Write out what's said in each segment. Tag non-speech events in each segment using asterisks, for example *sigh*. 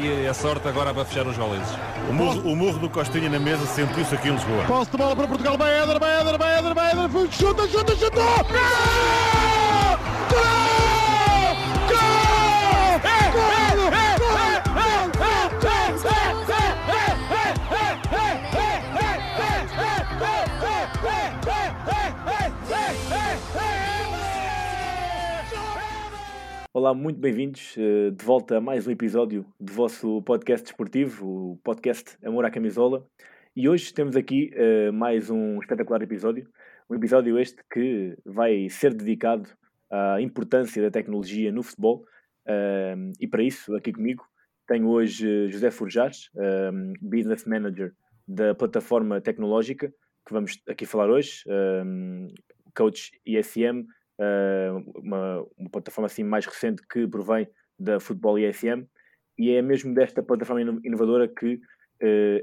e, e a sorte agora para fechar os goleses. O murro, o murro do Costinha na mesa sentiu-se aqui em Lisboa. Posse de bola para Portugal, vai Éder, vai Éder, vai Éder, vai Éder, chuta, chuta, chuta! Gol! Olá, muito bem-vindos eh, de volta a mais um episódio do vosso podcast desportivo, o podcast Amor à Camisola. E hoje temos aqui uh, mais um espetacular episódio. Um episódio este que vai ser dedicado à importância da tecnologia no futebol. E para isso, aqui comigo, tenho hoje José Forjares, Business Manager da plataforma tecnológica, que vamos aqui falar hoje, coach ISM, uma, uma, plataforma assim mais recente que provém da Futebol ISM, e é mesmo desta plataforma inovadora que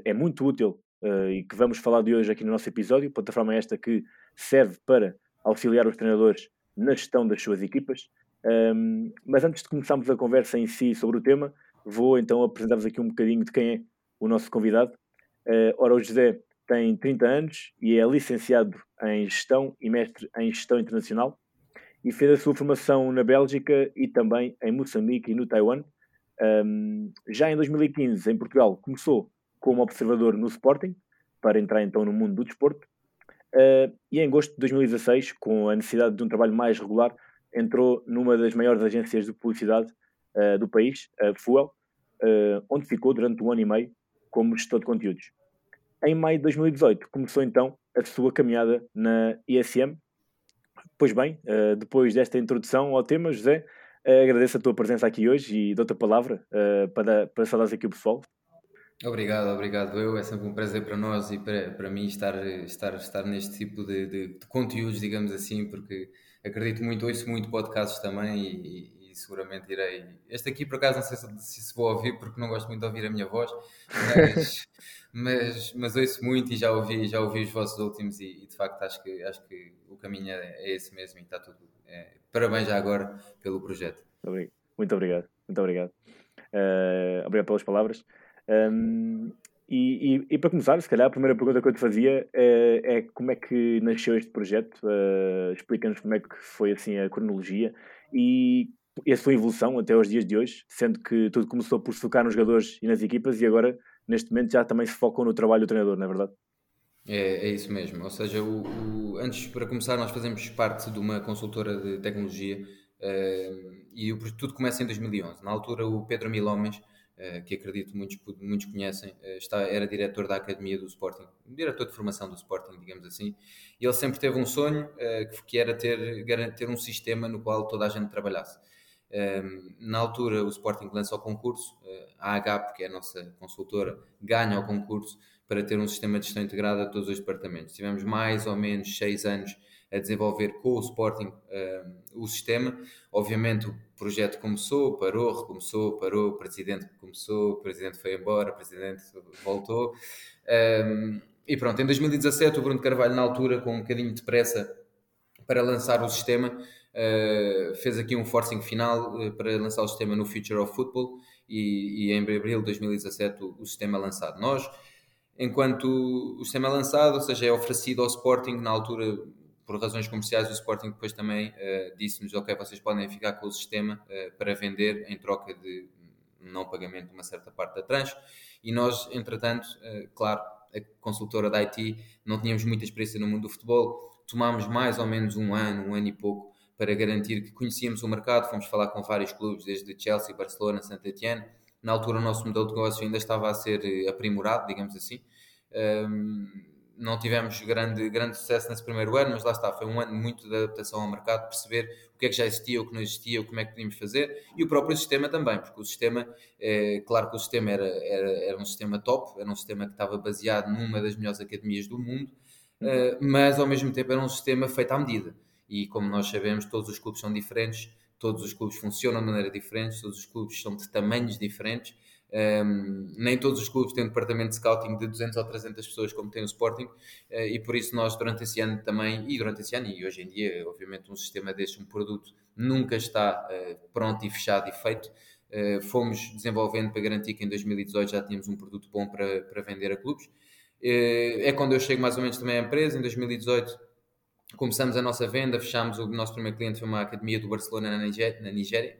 é muito útil uh, e que vamos falar de hoje aqui no nosso episódio. Plataforma esta que serve para auxiliar os treinadores na gestão das suas equipas. Um, mas antes de começarmos a conversa em si sobre o tema, vou então apresentar-vos aqui um bocadinho de quem é o nosso convidado. Ora, o José tem 30 anos e é licenciado em Gestão e mestre em Gestão Internacional e fez a sua formação na Bélgica e também em Moçambique e no Taiwan. Um, já em 2015, em Portugal, começou como observador no Sporting, para entrar então no mundo do desporto. Uh, e em agosto de 2016, com a necessidade de um trabalho mais regular, entrou numa das maiores agências de publicidade uh, do país, a Fuel, uh, onde ficou durante um ano e meio como gestor de conteúdos. Em maio de 2018 começou então a sua caminhada na ISM. Pois bem, depois desta introdução ao tema, José, agradeço a tua presença aqui hoje e dou-te a palavra para, para saudares aqui o pessoal. Obrigado, obrigado. Eu é sempre um prazer para nós e para, para mim estar, estar, estar neste tipo de, de, de conteúdos, digamos assim, porque acredito muito, ouço muito podcasts também e, e, seguramente irei. Este aqui, por acaso, não sei se, se, vou ouvir, porque não gosto muito de ouvir a minha voz, mas, *laughs* mas, mas ouço muito e já ouvi, já ouvi os vossos últimos e, e de facto acho que, acho que o caminho é, é esse mesmo e está tudo. É, parabéns já agora pelo projeto. Muito obrigado, muito obrigado. Uh, obrigado pelas palavras. Um, e, e, e, para começar, se calhar a primeira pergunta que eu te fazia é, é como é que nasceu este projeto? Uh, Explica-nos como é que foi assim a cronologia e, e a sua evolução até aos dias de hoje, sendo que tudo começou por se focar nos jogadores e nas equipas e agora, neste momento, já também se focam no trabalho do treinador, não é verdade? É, é isso mesmo. Ou seja, o, o, antes, para começar, nós fazemos parte de uma consultora de tecnologia uh, e o, tudo começa em 2011. Na altura, o Pedro Milhomes eh, que acredito muitos, muitos conhecem, eh, está, era diretor da Academia do Sporting, diretor de formação do Sporting, digamos assim, e ele sempre teve um sonho eh, que era ter, ter um sistema no qual toda a gente trabalhasse. Na altura, o Sporting lança o concurso, a AH, que é a nossa consultora, ganha o concurso para ter um sistema de gestão integrada a todos os departamentos. Tivemos mais ou menos seis anos a desenvolver com o Sporting o sistema. Obviamente o projeto começou, parou, recomeçou, parou, o presidente começou, o presidente foi embora, o presidente voltou. E pronto, em 2017 o Bruno Carvalho, na altura, com um bocadinho de pressa para lançar o sistema, uh, fez aqui um forcing final uh, para lançar o sistema no Future of Football e, e em abril de 2017 o, o sistema é lançado. Nós, enquanto o sistema é lançado, ou seja, é oferecido ao Sporting, na altura por razões comerciais, o Sporting depois também uh, disse-nos: Ok, vocês podem ficar com o sistema para vender em troca de não pagamento de uma certa parte da tranche. E nós, entretanto, claro, a consultora da IT, não tínhamos muita experiência no mundo do futebol, tomámos mais ou menos um ano, um ano e pouco, para garantir que conhecíamos o mercado. Fomos falar com vários clubes, desde Chelsea, Barcelona, Saint Etienne. Na altura, o nosso modelo de negócio ainda estava a ser aprimorado, digamos assim. Não tivemos grande, grande sucesso nesse primeiro ano, mas lá está, foi um ano muito de adaptação ao mercado, perceber o que é que já existia, o que não existia, como é que podíamos fazer e o próprio sistema também, porque o sistema, é, claro que o sistema era, era, era um sistema top, era um sistema que estava baseado numa das melhores academias do mundo, uh, mas ao mesmo tempo era um sistema feito à medida. E como nós sabemos, todos os clubes são diferentes, todos os clubes funcionam de maneira diferente, todos os clubes são de tamanhos diferentes um, nem todos os clubes têm um departamento de scouting de 200 ou 300 pessoas como tem o Sporting uh, e por isso nós durante esse ano também, e durante esse ano e hoje em dia, obviamente um sistema deste, um produto nunca está uh, pronto e fechado e feito uh, fomos desenvolvendo para garantir que em 2018 já tínhamos um produto bom para, para vender a clubes. É quando eu chego mais ou menos também à empresa, em 2018 começamos a nossa venda, fechámos o nosso primeiro cliente foi uma academia do Barcelona na Nigéria, na Nigéria.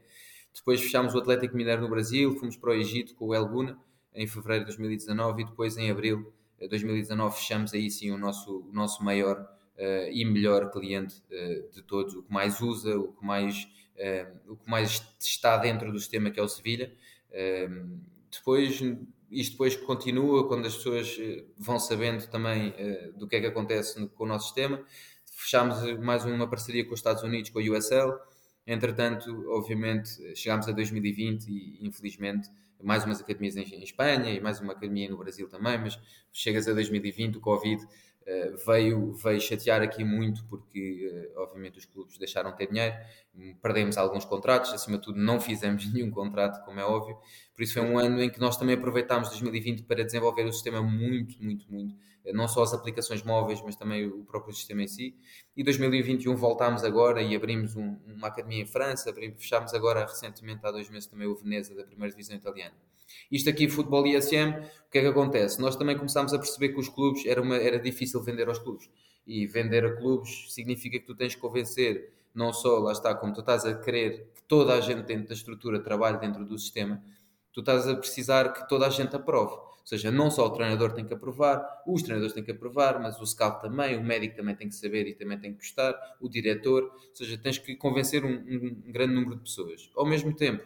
depois fechámos o Atlético Mineiro no Brasil, fomos para o Egito com o El Guna em fevereiro de 2019 e depois em abril de 2019 fechamos aí sim o nosso, o nosso maior uh, e melhor cliente uh, de todos, o que mais usa, o que mais, uh, o que mais está dentro do sistema que é o Sevilha. depois, isto depois continua quando as pessoas vão sabendo também do que é que acontece no, com o nosso sistema. Fechámos mais uma parceria com os Estados Unidos, com a USL. Entretanto, obviamente, chegámos a 2020 e infelizmente mais umas academias em, Espanha e mais uma academia no Brasil também, mas chegas a 2020, o Covid uh, veio, veio chatear aqui muito porque, uh, obviamente, os clubes deixaram de ter dinheiro, perdemos alguns contratos, acima de tudo não fizemos *laughs* nenhum contrato, como é óbvio, por isso foi um ano em que nós também aproveitámos 2020 para desenvolver o sistema muito, muito, muito, eh, não só as aplicações móveis, mas também o próprio sistema em si. E 2021 voltámos agora e abrimos um, uma academia em França, abrimos, fechámos agora recentemente, há dois meses, também o Veneza, da primeira divisão italiana. Isto aqui, futebol e ISM, o que é que acontece? Nós também começámos a perceber que os clubes, era, uma, era difícil vender aos clubes. E vender a clubes significa que tu tens que convencer, não só, lá está, como tu estás a querer que toda a gente dentro da estrutura trabalhe dentro do sistema, tu estás a precisar que toda a gente aprove. Ou seja, não só o treinador tem que aprovar, os treinadores têm que aprovar, mas o scout também, o médico também tem que saber e também tem que gostar, o diretor. Ou seja, tens que convencer um, um grande número de pessoas. Ao mesmo tempo,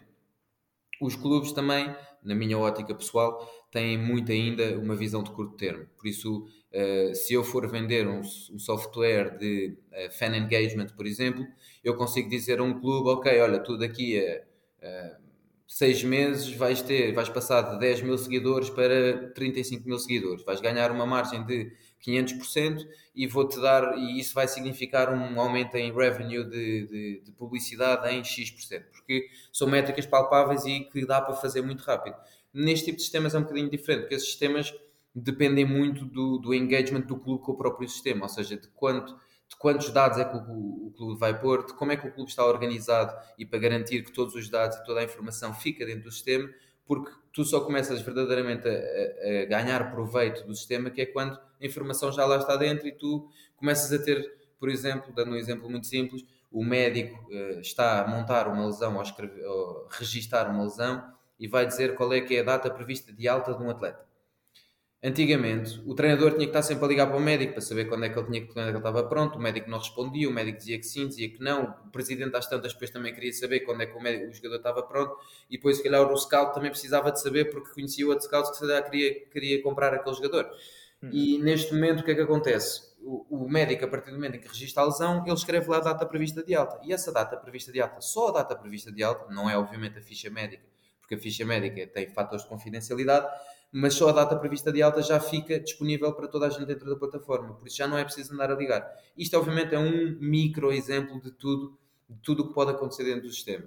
os clubes também, na minha ótica pessoal, têm muito ainda uma visão de curto termo. Por isso, uh, se eu for vender um, software de uh, fan engagement, por exemplo, eu consigo dizer a um clube, ok, olha, tu daqui a uh, seis meses vais ter, vais passar de 10 mil seguidores para 35 mil seguidores, vais ganhar uma margem de 500% e vou-te dar, e isso vai significar um aumento em revenue de, de, de, publicidade em X%, porque são métricas palpáveis e que dá para fazer muito rápido. Neste tipo de sistemas é um bocadinho diferente, porque esses sistemas dependem muito do, do engagement do clube com o próprio sistema, ou seja, de quanto de quantos dados é que o, o, clube vai pôr, de como é que o clube está organizado e para garantir que todos os dados e toda a informação fica dentro do sistema, porque tu só começas verdadeiramente a, a, ganhar proveito do sistema, que é quando a informação já lá está dentro e tu começas a ter, por exemplo, dando um exemplo muito simples, o médico uh, está a montar uma lesão ou, escrever, ou registar uma lesão e vai dizer qual é que é a data prevista de alta de um atleta. Antigamente, o treinador tinha que estar sempre a ligar para o médico para saber quando é que ele, tinha, quando é que ele estava pronto. O médico não respondia, o médico dizia que sim, dizia que não. O presidente, às tantas, depois também queria saber quando é que o, médico, o jogador estava pronto. E depois, se calhar, o scout também precisava de saber porque conhecia o outro scout que se calhar queria, queria comprar aquele jogador. Hum. E neste momento, o que é que acontece? O, o, médico, a partir do momento em que registra a lesão, ele escreve lá a data prevista de alta. E essa data prevista de alta, só a data prevista de alta, não é obviamente a ficha médica, porque a ficha médica tem fatores de confidencialidade mas só a data prevista de alta já fica disponível para toda a gente dentro da plataforma, por isso já não é preciso andar a ligar. Isto, obviamente, é um micro exemplo de tudo, de tudo o que pode acontecer dentro do sistema.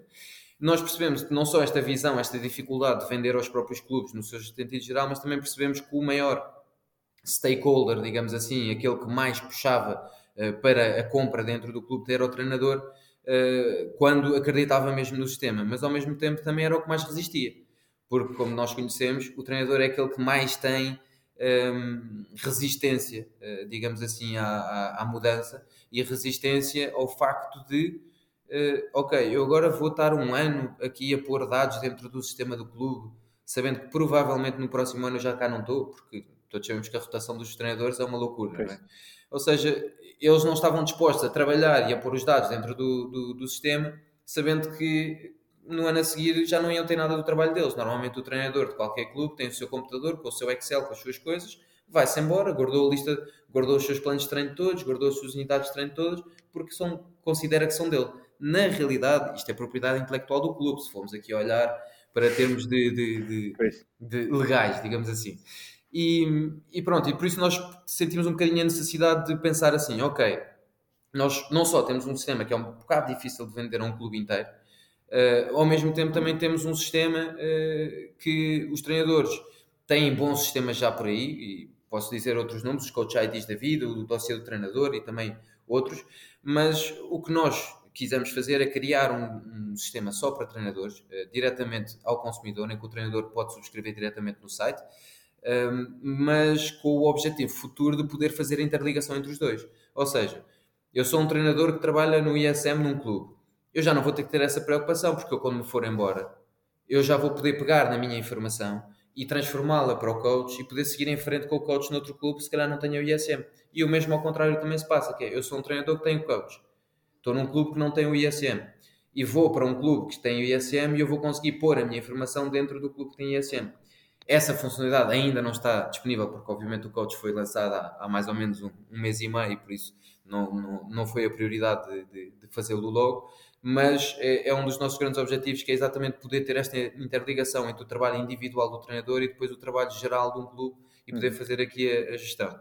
Nós percebemos que não só esta visão, esta dificuldade de vender aos próprios clubes no seu sentido geral, mas também percebemos que o maior stakeholder, digamos assim, aquele que mais puxava uh, para a compra dentro do clube, era o treinador, uh, quando acreditava mesmo no sistema, mas ao mesmo tempo também era o que mais resistia porque, como nós conhecemos, o treinador é aquele que mais tem um, resistência, uh, digamos assim, à, à, à, mudança e resistência ao facto de, uh, ok, eu agora vou estar um ano aqui a pôr dados dentro do sistema do clube, sabendo que provavelmente no próximo ano eu já cá não estou, porque todos sabemos que a rotação dos treinadores é uma loucura, é? Ou seja, eles não estavam dispostos a trabalhar e a pôr os dados dentro do, do, do sistema, sabendo que no ano a seguir já não iam ter nada do trabalho deles. Normalmente o treinador de qualquer clube tem o seu computador com o seu Excel, com as suas coisas, vai-se embora, guardou a lista, guardou os seus planos de treino todos, guardou as suas unidades de treino todas, porque são, considera que são dele. Na realidade, isto é propriedade intelectual do clube, se formos aqui olhar para termos de, de, de, de legais, digamos assim. E, e, pronto, e por isso nós sentimos um bocadinho a necessidade de pensar assim, ok, nós não só temos um sistema que é um bocado difícil de vender a um clube inteiro, Uh, ao mesmo tempo, também temos um sistema uh, que os treinadores têm bons sistemas já por aí, e posso dizer outros nomes, os coach IDs da vida, o dossiê do treinador e também outros, mas o que nós quisemos fazer é criar um, um sistema só para treinadores, uh, diretamente ao consumidor, em que o treinador pode subscrever diretamente no site, um, mas com o objetivo futuro de poder fazer a interligação entre os dois. Ou seja, eu sou um treinador que trabalha no ISM num clube. Eu já não vou ter que ter essa preocupação, porque eu, quando me for embora, eu já vou poder pegar na minha informação e transformá-la para o coach e poder seguir em frente com o coach noutro clube, se calhar não tenha o ISM. E o mesmo ao contrário também se passa, que é, eu sou um treinador que tem o coach. Estou num clube que não tem o ISM. E vou para um clube que tem o ISM e eu vou conseguir pôr a minha informação dentro do clube que tem ISM. Essa funcionalidade ainda não está disponível, porque obviamente o coach foi lançado há, há mais ou menos um, um, mês e meio, por isso não, não, não foi a prioridade de, de, de fazê-lo logo mas é, é, um dos nossos grandes objetivos, que é exatamente poder ter esta interligação entre o trabalho individual do treinador e depois o trabalho geral de um clube e poder hum. fazer aqui a, a gestão.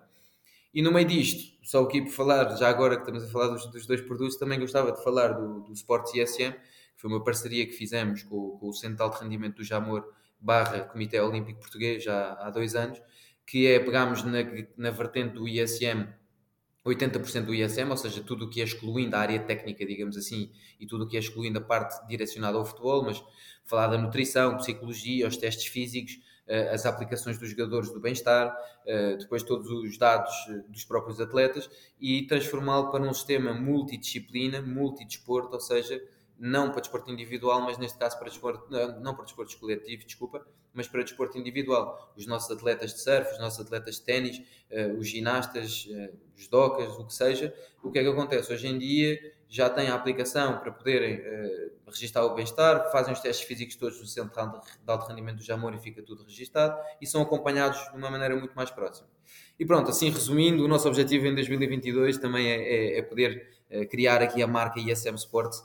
E no meio disto, só aqui por falar, já agora que estamos a falar dos, dos dois produtos, também gostava de falar do, do Sports ISM, que foi uma parceria que fizemos com, com o Centro de Alto Rendimento do Jamor barra Comitê Olímpico Português já há dois anos, que é pegámos na, na vertente do ISM 80% do ISM, ou seja, tudo o que é excluindo a área técnica, digamos assim, e tudo o que é excluindo a parte direcionada ao futebol, mas falar da nutrição, psicologia, os testes físicos, eh, as aplicações dos jogadores do bem-estar, eh, depois todos os dados eh, dos próprios atletas e transformá-lo para um sistema multidisciplina, multidesporto, ou seja, não para desporto individual, mas neste caso para desporto, não para desportos coletivos, desculpa, mas para desporto individual. Os nossos atletas de surf, os nossos atletas de ténis, uh, os ginastas, uh, os docas, o que seja, o que é que acontece? Hoje em dia já têm a aplicação para poderem uh, registar o bem-estar, fazem os testes físicos todos no centro de alto rendimento do Jamor e fica tudo registado e são acompanhados de uma maneira muito mais próxima. E pronto, assim resumindo, o nosso objetivo em 2022 também é, é, é poder criar aqui a marca ISM Sports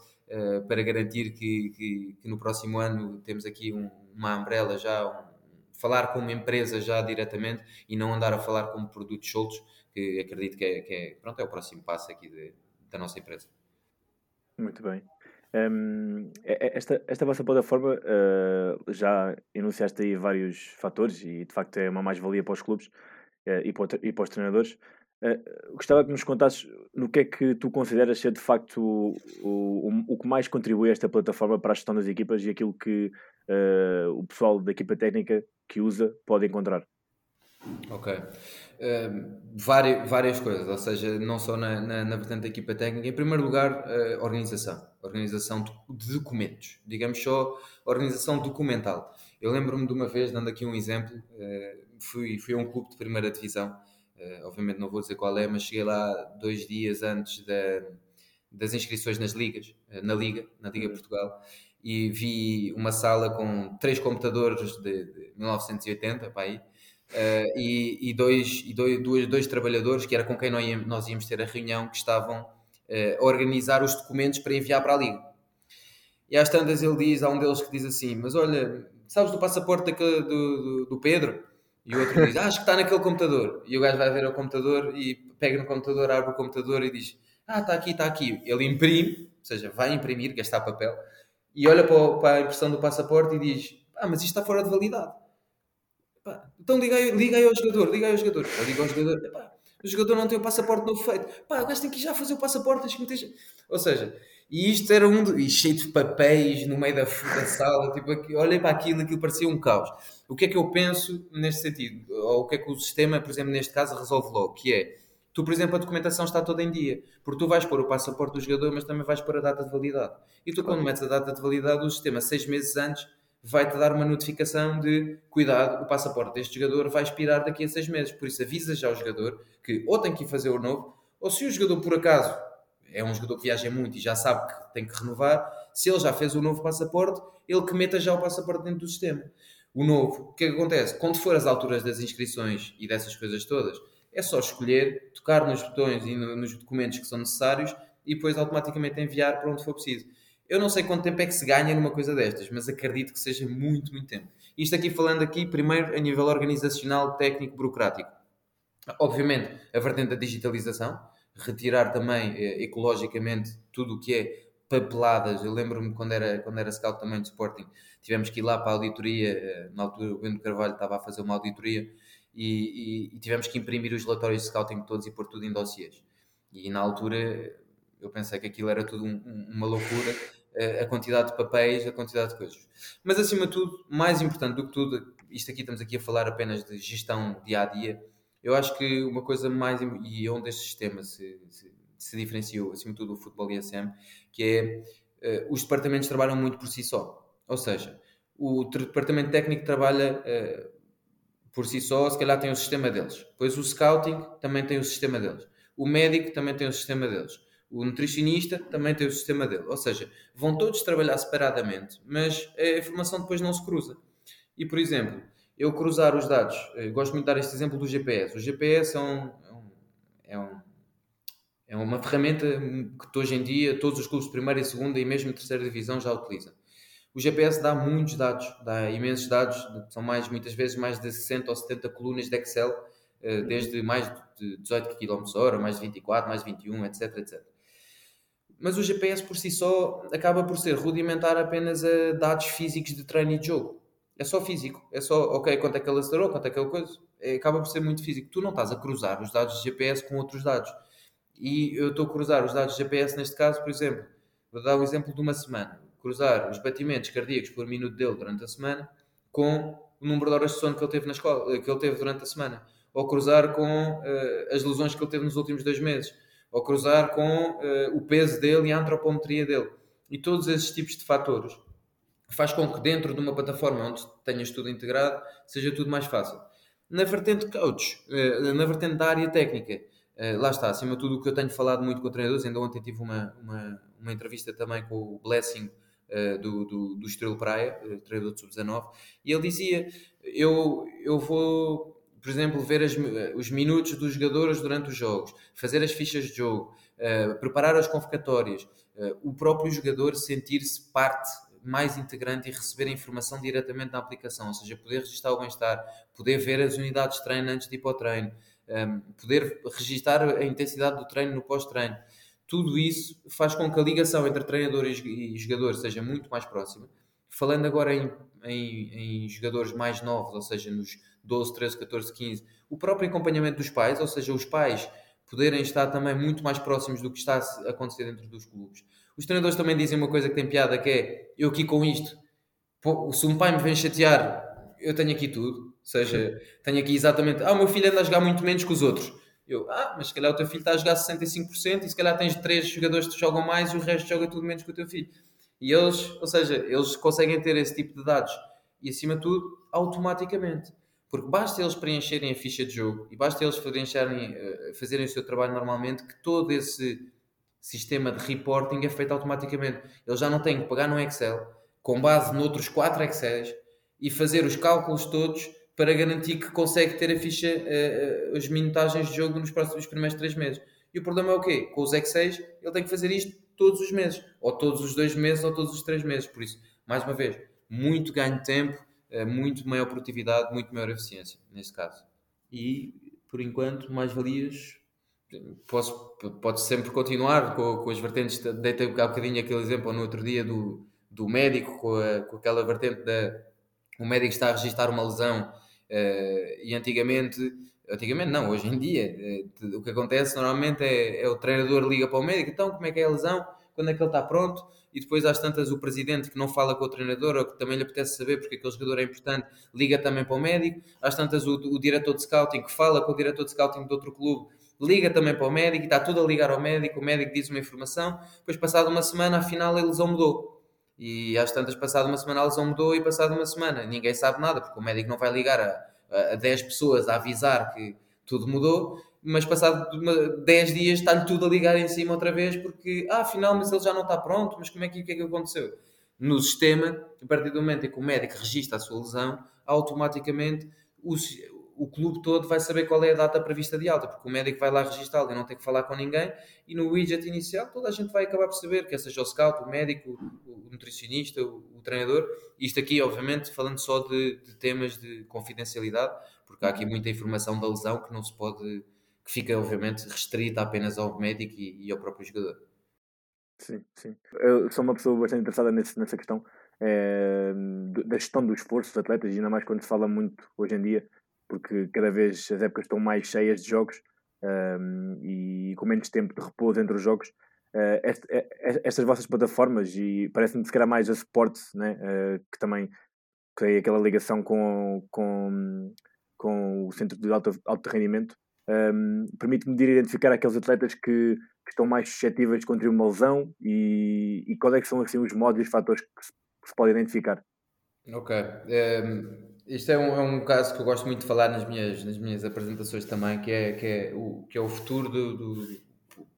para garantir que, que, que, no próximo ano temos aqui um, uma umbrella já, um, falar com uma empresa já diretamente e não andar a falar com produtos soltos, que acredito que é, que é, pronto, é o próximo passo aqui de, da nossa empresa. Muito bem. Um, esta, esta vossa plataforma uh, já enunciaste aí vários fatores e de facto é uma mais-valia para os clubes uh, e, para, e para os treinadores. Uh, gostava que nos contasses no que é que tu consideras ser de facto o, o, o que mais contribui a esta plataforma para a gestão das equipas e aquilo que uh, o pessoal da equipa técnica que usa pode encontrar. Ok. Uh, várias, várias coisas, ou seja, não só na, na, na vertente da equipa técnica. Em primeiro lugar, uh, organização. Organização de, documentos. Digamos só organização documental. Eu lembro-me de uma vez, dando aqui um exemplo, uh, fui, fui a um clube de primeira divisão Uh, obviamente não vou dizer qual é, mas cheguei lá dois dias antes da, das inscrições nas ligas, uh, na Liga, na Liga uhum. Portugal, e vi uma sala com três computadores de, de 1980, para aí, uh, e, e, dois, e dois, dois, dois, trabalhadores, que era com quem nós íamos, nós íamos ter a reunião, que estavam a organizar os documentos para enviar para a Liga. E às tantas ele diz, há um deles que diz assim, mas olha, sabes do passaporte do, do, do Pedro? E o outro diz, ah, acho que está naquele computador. E o gajo vai ver o computador e pega no computador, abre o computador e diz, ah, está aqui, está aqui. Ele imprime, ou seja, vai imprimir, gastar papel, e olha para, a impressão do passaporte e diz, ah, mas isto está fora de validade. Então liga aí, liga aí ao jogador, liga aí ao jogador. Eu digo ao jogador, o jogador não tem o passaporte novo feito. Pá, o gajo tem que ir já fazer o passaporte, que meter... Ou seja, e isto era um e cheio de papéis no meio da, da sala, tipo, olhei para aquilo, aquilo parecia um caos. O que é que eu penso neste sentido? Ou o que é que o sistema, por exemplo, neste caso, resolve logo? Que é, tu, por exemplo, a documentação está toda em dia, porque tu vais pôr o passaporte do jogador, mas também vais pôr a data de validade. E tu, quando metes a data de validade, o sistema, seis meses antes, vai-te dar uma notificação de cuidado, o passaporte deste jogador vai expirar daqui a seis meses. Por isso, avisa já o jogador que ou tem que ir fazer o novo, ou se o jogador, por acaso, é um jogador que viaja muito e já sabe que tem que renovar, se ele já fez o novo passaporte, ele que meta já o passaporte dentro do sistema o novo, o que é que acontece? Quando for às alturas das inscrições e dessas coisas todas, é só escolher, tocar nos botões e no, nos documentos que são necessários e depois automaticamente enviar para onde for preciso. Eu não sei quanto tempo é que se ganha numa coisa destas, mas acredito que seja muito, muito tempo. Isto aqui falando aqui, primeiro, a nível organizacional, técnico, burocrático. Obviamente, a vertente da digitalização, retirar também eh, ecologicamente tudo o que é papeladas. Eu lembro-me quando era, quando era scout também de Sporting, tivemos que ir lá para a auditoria, eh, na altura o Bento Carvalho estava a fazer uma auditoria e, e, e, tivemos que imprimir os relatórios de scouting todos e pôr tudo em dossiês. E na altura eu pensei que aquilo era tudo um, um, uma loucura, uh, a quantidade de papéis, a quantidade de coisas. Mas acima de tudo, mais importante do que tudo, isto aqui estamos aqui a falar apenas de gestão dia a dia. Eu acho que uma coisa mais, e onde este sistema se, se, se diferenciou, acima de tudo, o futebol ISM, que é uh, os departamentos trabalham muito por si só. Ou seja, o departamento técnico trabalha uh, por si só, se calhar tem o sistema deles. Depois o scouting também tem o sistema deles. O médico também tem o sistema deles. O nutricionista também tem o sistema dele. Ou seja, vão todos trabalhar separadamente, mas a informação depois não se cruza. E, por exemplo, eu cruzar os dados, eu gosto muito de dar este exemplo do GPS. O GPS é, um, é, um, é uma ferramenta que hoje em dia todos os clubes de primeira e segunda e mesmo terceira divisão já utilizam. O GPS dá muitos dados, dá imensos dados, são mais, muitas vezes mais de 60 ou 70 colunas de Excel, eh, desde mais de 18 km h mais de 24, mais de 21, etc, etc. Mas o GPS por si só acaba por ser rudimentar apenas a dados físicos de treino e de jogo. É só físico, é só, ok, quanto é que ele acelerou, quanto é que ele coisa, é, acaba por ser muito físico. Tu não estás a cruzar os dados de GPS com outros dados. E eu estou a cruzar os dados de GPS neste caso, por exemplo, vou dar o um exemplo de uma semana cruzar os batimentos cardíacos por minuto dele durante a semana com o número de horas de sono que ele teve na escola, que ele teve durante a semana, ou cruzar com uh, as lesões que ele teve nos últimos dois meses, ou cruzar com uh, o peso dele e a antropometria dele. E todos esses tipos de fatores faz com que dentro de uma plataforma onde tenhas tudo integrado seja tudo mais fácil. Na vertente coach, uh, na vertente da área técnica, lá está, acima de tudo o que eu tenho falado muito com treinadores, ainda ontem tive uma, uma, uma entrevista também com o Blessing, uh, do, do, do Estrela Praia, treinador de sub-19, e ele dizia: eu, eu vou, por exemplo, ver as, os minutos dos jogadores durante os jogos, fazer as fichas de jogo, preparar as convocatórias, o próprio jogador sentir-se parte mais integrante e receber a informação diretamente na aplicação, ou seja, poder registrar o bem-estar, poder ver as unidades de treino antes de ir para o treino, um, poder registrar a intensidade do treino no pós-treino tudo isso faz com que a ligação entre treinador e jogador seja muito mais próxima. Falando agora em, em, em, jogadores mais novos, ou seja, nos 12, 13, 14, 15, o próprio acompanhamento dos pais, ou seja, os pais poderem estar também muito mais próximos do que está a acontecer dentro dos clubes. Os treinadores também dizem uma coisa que tem piada, que é, eu aqui com isto, se um pai me vem chatear, eu tenho aqui tudo, ou seja, tenho aqui exatamente, ah, o meu filho anda a jogar muito menos que os outros eu, ah, mas se calhar o teu filho está a jogar 65% e se calhar tens três jogadores que jogam mais e o resto joga tudo menos que o teu filho. E eles, ou seja, eles conseguem ter esse tipo de dados e acima de tudo, automaticamente. Porque basta eles preencherem a ficha de jogo e basta eles preencherem, uh, fazerem o seu trabalho normalmente que todo esse sistema de reporting é feito automaticamente. Eles já não têm que pegar no Excel com base noutros 4 Excels e fazer os cálculos todos para garantir que consegue ter a ficha, uh, as minutagens de jogo nos próximos primeiros três meses. E o problema é o quê? Com os X6, ele tem que fazer isto todos os meses, ou todos os dois meses, ou todos os três meses. Por isso, mais uma vez, muito ganho de tempo, uh, muito maior produtividade, muito maior eficiência, neste caso. E, por enquanto, mais valias. Posso, pode sempre continuar com, com as vertentes. Deitei um bocadinho aquele exemplo no outro dia do, do médico, com, a, com aquela vertente da. O médico está a registrar uma lesão Uh, e antigamente, antigamente não, hoje em dia, uh, o que acontece normalmente é, é, o treinador liga para o médico, então como é que é a lesão, quando é que ele está pronto, e depois às tantas o presidente que não fala com o treinador ou que também lhe apetece saber porque aquele jogador é importante, liga também para o médico, às tantas o, o diretor de scouting que fala com o diretor de scouting de outro clube, liga também para o médico e está tudo a ligar ao médico, o médico diz uma informação, depois passado uma semana afinal a lesão mudou e às tantas, passado uma semana, a lesão mudou e passado uma semana ninguém sabe nada, porque o médico não vai ligar a, a 10 pessoas a avisar que tudo mudou, mas passado 10 dias está-lhe tudo a ligar em cima outra vez, porque, ah, afinal, mas ele já não está pronto, mas como é que, o que é que aconteceu? No sistema, a partir do momento em que o médico registra a sua lesão, automaticamente o, o clube todo vai saber qual é a data prevista de alta, porque o médico vai lá registá-lo e não tem que falar com ninguém, e no widget inicial toda a gente vai acabar por saber, quer seja o scout, o médico, o nutricionista, o, o treinador, isto aqui obviamente falando só de, de, temas de confidencialidade, porque há aqui muita informação da lesão que não se pode, que fica obviamente restrita apenas ao médico e, e ao próprio jogador. Sim, sim. Eu sou uma pessoa bastante interessada nesse, nessa questão é, da gestão do esforço dos atletas, ainda mais quando se fala muito hoje em dia porque cada vez as épocas estão mais cheias de jogos um, e com menos tempo de repouso entre os jogos, uh, estas vossas plataformas e parece-me se calhar mais a Sports, né? Uh, que também tem aquela ligação com, com, com o centro de alto, alto rendimento, um, permite-me identificar aqueles atletas que, que, estão mais suscetíveis de contrair uma lesão e, e quais é são assim, os modos e os fatores que se, que se pode identificar. Ok. Um, isto é um, é um caso que eu gosto muito de falar nas minhas, nas minhas apresentações também, que é, que é, o, que é o futuro do, do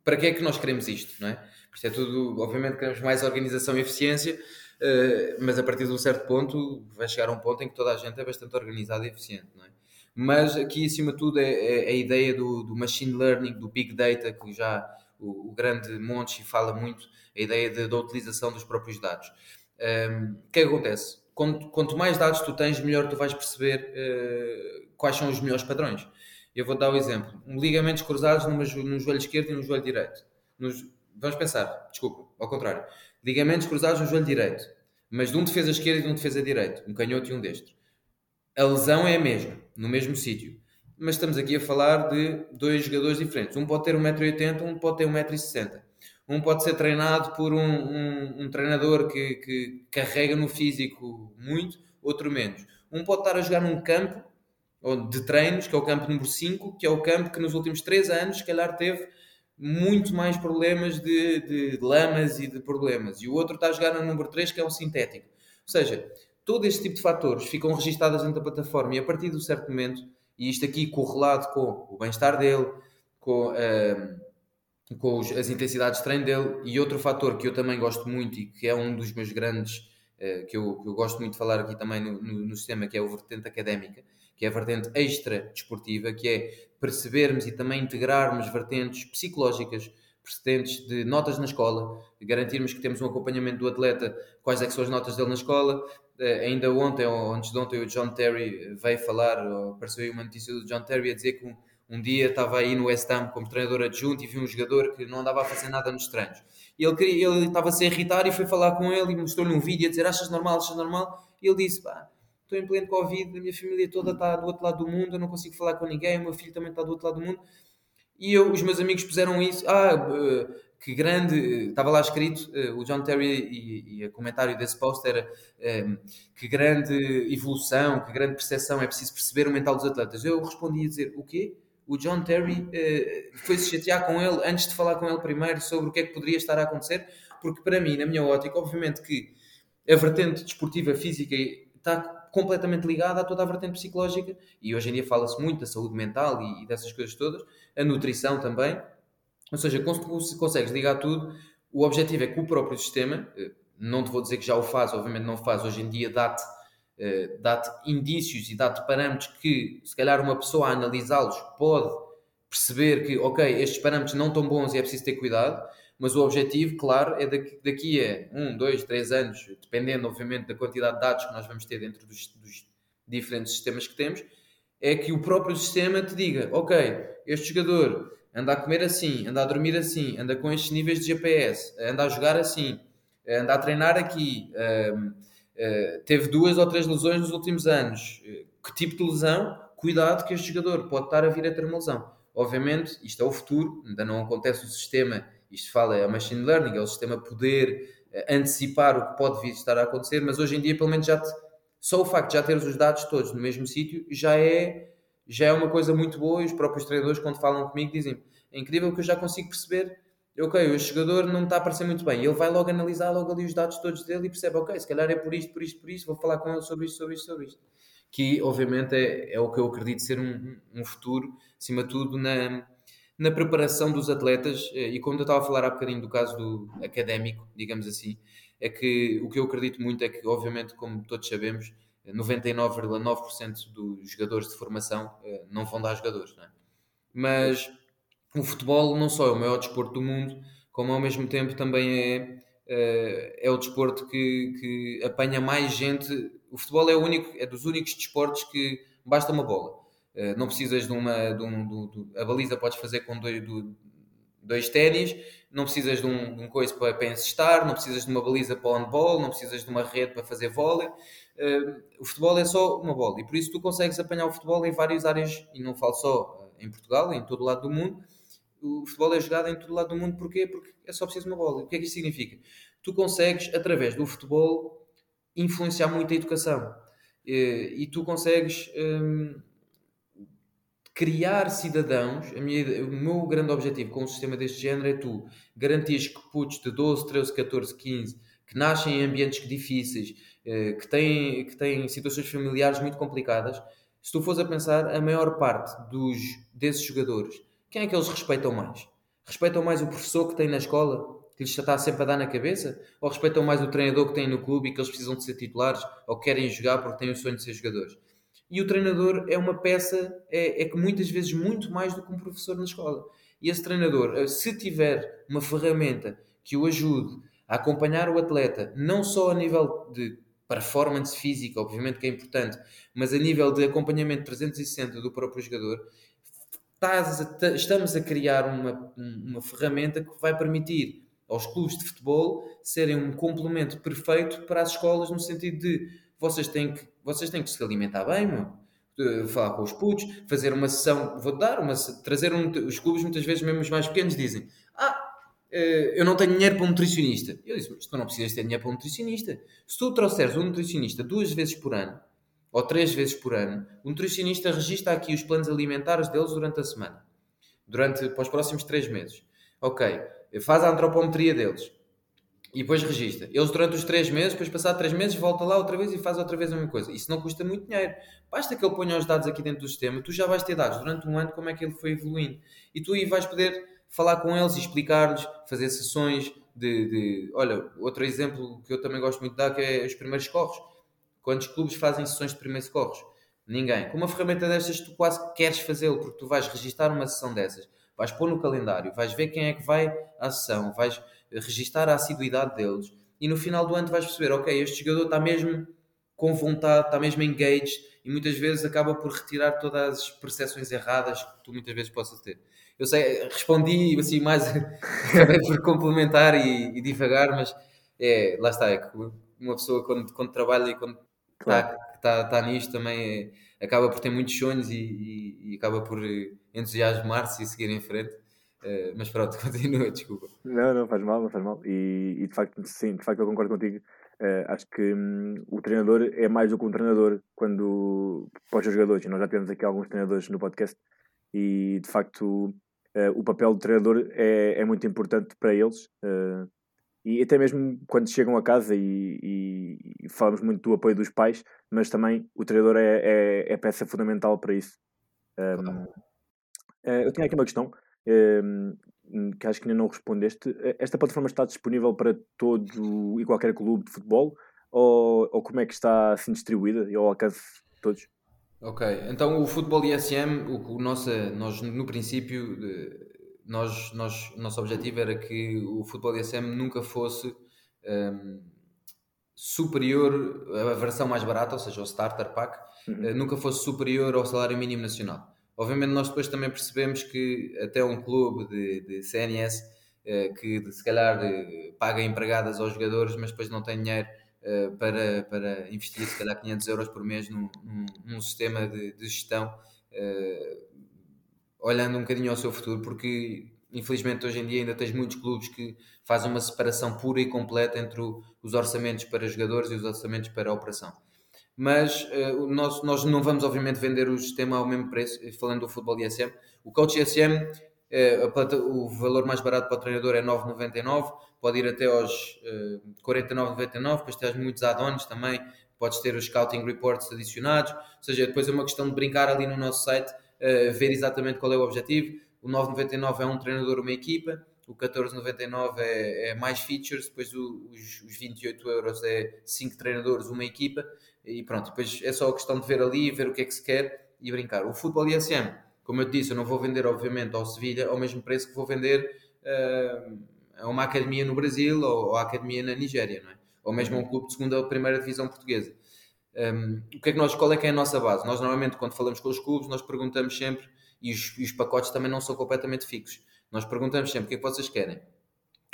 Para que é que nós queremos isto, não é? Isto é tudo, obviamente queremos mais organização e eficiência, uh, mas a partir de um certo ponto vai chegar a um ponto em que toda a gente é bastante organizada e eficiente, não é? Mas aqui, acima de tudo, é, é a ideia do, do, machine learning, do big data, que já o, o grande Monte fala muito, a ideia de, da utilização dos próprios dados. Um, o que é que acontece? Quanto, quanto, mais dados tu tens, melhor tu vais perceber uh, quais são os melhores padrões. Eu vou dar o um exemplo: ligamentos cruzados numa, no joelho esquerdo e no joelho direito. Nos, vamos pensar, desculpa, ao contrário. Ligamentos cruzados no joelho direito, mas de um defesa esquerdo e de um defesa direito, um canhoto e um destro. A lesão é a mesma, no mesmo sítio. Mas estamos aqui a falar de dois jogadores diferentes. Um pode ter 1,80m, um pode ter 1,60m. Um pode ser treinado por um, um, um treinador que, que, carrega no físico muito, outro menos. Um pode estar a jogar num campo de treinos, que é o campo número 5, que é o campo que nos últimos 3 anos, se calhar, teve muito mais problemas de, de, de lamas e de problemas. E o outro está a jogar no número 3, que é um sintético. Ou seja, todo este tipo de fatores ficam registados dentro da plataforma e a partir de um certo momento, e isto aqui correlado com o bem-estar dele, com, uh, com os, as intensidades de treino dele, e outro fator que eu também gosto muito e que é um dos meus grandes, uh, que, eu, que eu gosto muito de falar aqui também no, no, no sistema, que é o vertente académica, que é a vertente extra desportiva, que é percebermos e também integrarmos vertentes psicológicas, precedentes de notas na escola, garantirmos que temos um acompanhamento do atleta, quais é que são as notas dele na escola. Uh, ainda ontem, ou antes de ontem, o John Terry veio falar, apareceu aí uma notícia do John Terry a dizer que um, um dia estava aí no West Ham como treinador adjunto e viu um jogador que não andava a fazer nada nos treinos. E ele, queria, ele estava a se irritar e foi falar com ele e mostrou-lhe um vídeo a dizer achas normal, achas normal? E ele disse, pá, estou em pleno Covid, a minha família toda está do outro lado do mundo, eu não consigo falar com ninguém, o meu filho também está do outro lado do mundo e eu, os meus amigos puseram isso. Ah, eh, que grande. Estava lá escrito, eh, o John Terry e, e o comentário desse post era que grande evolução, que grande percepção, é preciso perceber o mental dos atletas. Eu respondi a dizer: o quê? O John Terry uh, foi se chatear com ele antes de falar com ele primeiro sobre o que é que poderia estar a acontecer, porque para mim, na minha ótica, obviamente que a vertente desportiva física está completamente ligada a toda a vertente psicológica e hoje em dia fala-se muito da saúde mental e, e, dessas coisas todas, a nutrição também. Ou seja, se consegues ligar tudo, o objetivo é que o próprio sistema, eh, não te vou dizer que já o faz, obviamente não o faz, hoje em dia dá-te uh, dá indícios e dá-te parâmetros que, se calhar, uma pessoa a analisá-los pode perceber que, ok, estes parâmetros não estão bons e é preciso ter cuidado mas o objetivo, claro, é daqui, daqui a um, dois, três anos, dependendo, obviamente, da quantidade de dados que nós vamos ter dentro dos, dos diferentes sistemas que temos, é que o próprio sistema te diga, ok, este jogador anda a comer assim, anda a dormir assim, anda com estes níveis de GPS, anda a jogar assim, anda a treinar aqui, uh, uh, teve duas ou três lesões nos últimos anos, que tipo de lesão? Cuidado que este jogador pode estar a vir a ter uma lesão. Obviamente, isto é o futuro, ainda não acontece o sistema isto fala, é o machine learning, é o sistema poder eh, antecipar o que pode vir a estar a acontecer, mas hoje em dia, pelo menos, já te, só o facto de já teres os dados todos no mesmo sítio já é, já é uma coisa muito boa. E os próprios treinadores, quando falam comigo, dizem: é incrível que eu já consigo perceber. Ok, o jogador não está a parecer muito bem. Ele vai logo analisar logo ali os dados todos dele e percebe: ok, se calhar é por isto, por isto, por isto. Vou falar com ele sobre isto, sobre isto, sobre isto. Que, obviamente, é, é o que eu acredito ser um, um futuro, acima de tudo, na na preparação dos atletas, eh, e como eu estava a falar há bocadinho do caso do académico, digamos assim, é que o que eu acredito muito é que, obviamente, como todos sabemos, 99,9% dos jogadores de formação eh, não vão dar jogadores, não é? Mas o futebol não só é o maior desporto do mundo, como ao mesmo tempo também é, eh, é o desporto que, que apanha mais gente. O futebol é, o único, é dos únicos desportos que basta uma bola. Eh, não precisas de uma. De um, de, de, a baliza podes fazer com dois, dois ténis, não precisas de um, de um coisa para, para encestar, não precisas de uma baliza para handball, não precisas de uma rede para fazer vôlei. Uh, o futebol é só uma bola e por isso tu consegues apanhar o futebol em várias áreas, e não falo só em Portugal, em todo o lado do mundo, O futebol é jogado em todo lado do mundo, porquê? Porque é só preciso uma bola. O que é que isso significa? Tu consegues, através do futebol, influenciar muito a educação. Eh, e tu consegues hum, criar cidadãos. Minha, o meu grande objetivo com um sistema deste género é tu garantires que putos de 12, 13, 14, 15 que nascem em ambientes difíceis, eh, que têm, que têm situações familiares muito complicadas, se tu fores a pensar, a maior parte dos, desses jogadores, quem é que eles respeitam mais? Respeitam mais o professor que tem na escola, que lhes está sempre a dar na cabeça? Ou respeitam mais o treinador que tem no clube e que eles precisam de ser titulares ou querem jogar porque têm o sonho de ser jogadores? E o treinador é uma peça, é, é que muitas vezes muito mais do que um professor na escola. E esse treinador, eh, se tiver uma ferramenta que o ajude a acompanhar o atleta, não só a nível de performance física, obviamente que é importante, mas a nível de acompanhamento 360 do próprio jogador, estamos a criar uma, uma ferramenta que vai permitir aos clubes de futebol serem um complemento perfeito para as escolas, no sentido de vocês têm que, vocês têm que se alimentar bem, meu. falar com os putos, fazer uma sessão, vou dar uma, trazer um, os clubes muitas vezes mesmo os mais pequenos dizem, ah, eh, eu não tenho dinheiro para um nutricionista. Eu disse, mas tu não precisas ter dinheiro para um nutricionista. Se tu trouxeres um nutricionista duas vezes por ano, ou três vezes por ano, o nutricionista registra aqui os planos alimentares deles durante a semana. Durante, para os próximos três meses. Ok, faz a antropometria deles. E depois registra. Eles durante os três meses, depois passar três meses, volta lá outra vez e faz outra vez a mesma coisa. Isso não custa muito dinheiro. Basta que ele ponha os dados aqui dentro do sistema, tu já vais ter dados durante um ano como é que ele foi evoluindo. E tu aí vais poder falar com eles e explicar-lhes, fazer sessões de, de, Olha, outro exemplo que eu também gosto muito de dar que é os primeiros corros. Quantos clubes fazem sessões de primeiros corros? Ninguém. Com uma ferramenta destas, tu quase queres fazê-lo, porque tu vais registrar uma sessão dessas, vais pôr no calendário, vais ver quem é que vai à sessão, vais registar a assiduidade deles e no final do ano vais perceber, ok, este jogador está mesmo com vontade, está mesmo engaged e muitas vezes acaba por retirar todas as percepções erradas que tu muitas vezes possas ter. Eu sei, respondi assim mais, *laughs* por complementar e, e divagar, mas é, lá está, é que uma pessoa quando, quando trabalha e quando está tá, tá nisto também é, acaba por ter muitos sonhos e, e, e acaba por entusiasmar-se e seguir em frente. Uh, mas pronto, *laughs* continua, desculpa. Não, não faz mal, não faz mal. E, e de facto, sim, de facto eu concordo contigo. Uh, acho que hum, o treinador é mais do que um treinador quando para os jogadores. E nós já tivemos aqui alguns treinadores no podcast e de facto uh, o papel do treinador é, é muito importante para eles. Uh, e até mesmo quando chegam a casa e, e, e, falamos muito do apoio dos pais, mas também o treinador é, é, é peça fundamental para isso. Um, eh, eu tinha aqui uma questão um, que acho que ainda não respondeste. Esta plataforma está disponível para todo e qualquer clube de futebol ou, ou como é que está assim distribuída e ao alcance de todos? Ok, então o futebol ISM, o, o nosso, nós no princípio, nós, nós, o nosso objetivo era que o futebol ISM nunca fosse um, superior, a versão mais barata, ou seja, o starter pack, uhum. uh, nunca fosse superior ao salário mínimo nacional. Obviamente nós depois também percebemos que até um clube de, de CNS uh, que se calhar uh, paga empregadas aos jogadores, mas depois não tem dinheiro eh, para, para investir se calhar 500 euros por mês num, num, num sistema de, de gestão, olhando um bocadinho ao seu futuro, porque infelizmente hoje em dia ainda tens muitos clubes que fazem uma separação pura e completa entre os orçamentos para jogadores e os orçamentos para a operação. Mas uh, nós, nós não vamos, obviamente, vender o sistema ao mesmo preço, falando do futebol ISM. O coach ISM é, o valor mais barato para o treinador é 9,99, pode ir até aos uh, 49,99, depois tens muitos add-ons também, podes ter os scouting reports adicionados, ou seja, depois é uma questão de brincar ali no nosso site, ver exatamente qual é o objetivo. O 9,99 é um treinador, uma equipa, o 14,99 é, é mais features, depois o, os, os 28 euros é 5 treinadores, uma equipa, e pronto, depois é só a questão de ver ali, ver o que é que se quer e brincar. O futebol ISM como eu te disse, eu não vou vender, obviamente, ao Sevilha ao mesmo preço que vou vender uh, a uma academia no Brasil ou, ou a academia na Nigéria, não é? Ou mesmo a um clube de segunda ou primeira divisão portuguesa. Um, o que é que nós, qual é que é a nossa base? Nós normalmente, quando falamos com os clubes, nós perguntamos sempre, e os, e os pacotes também não são completamente fixos, nós perguntamos sempre o que é que vocês querem,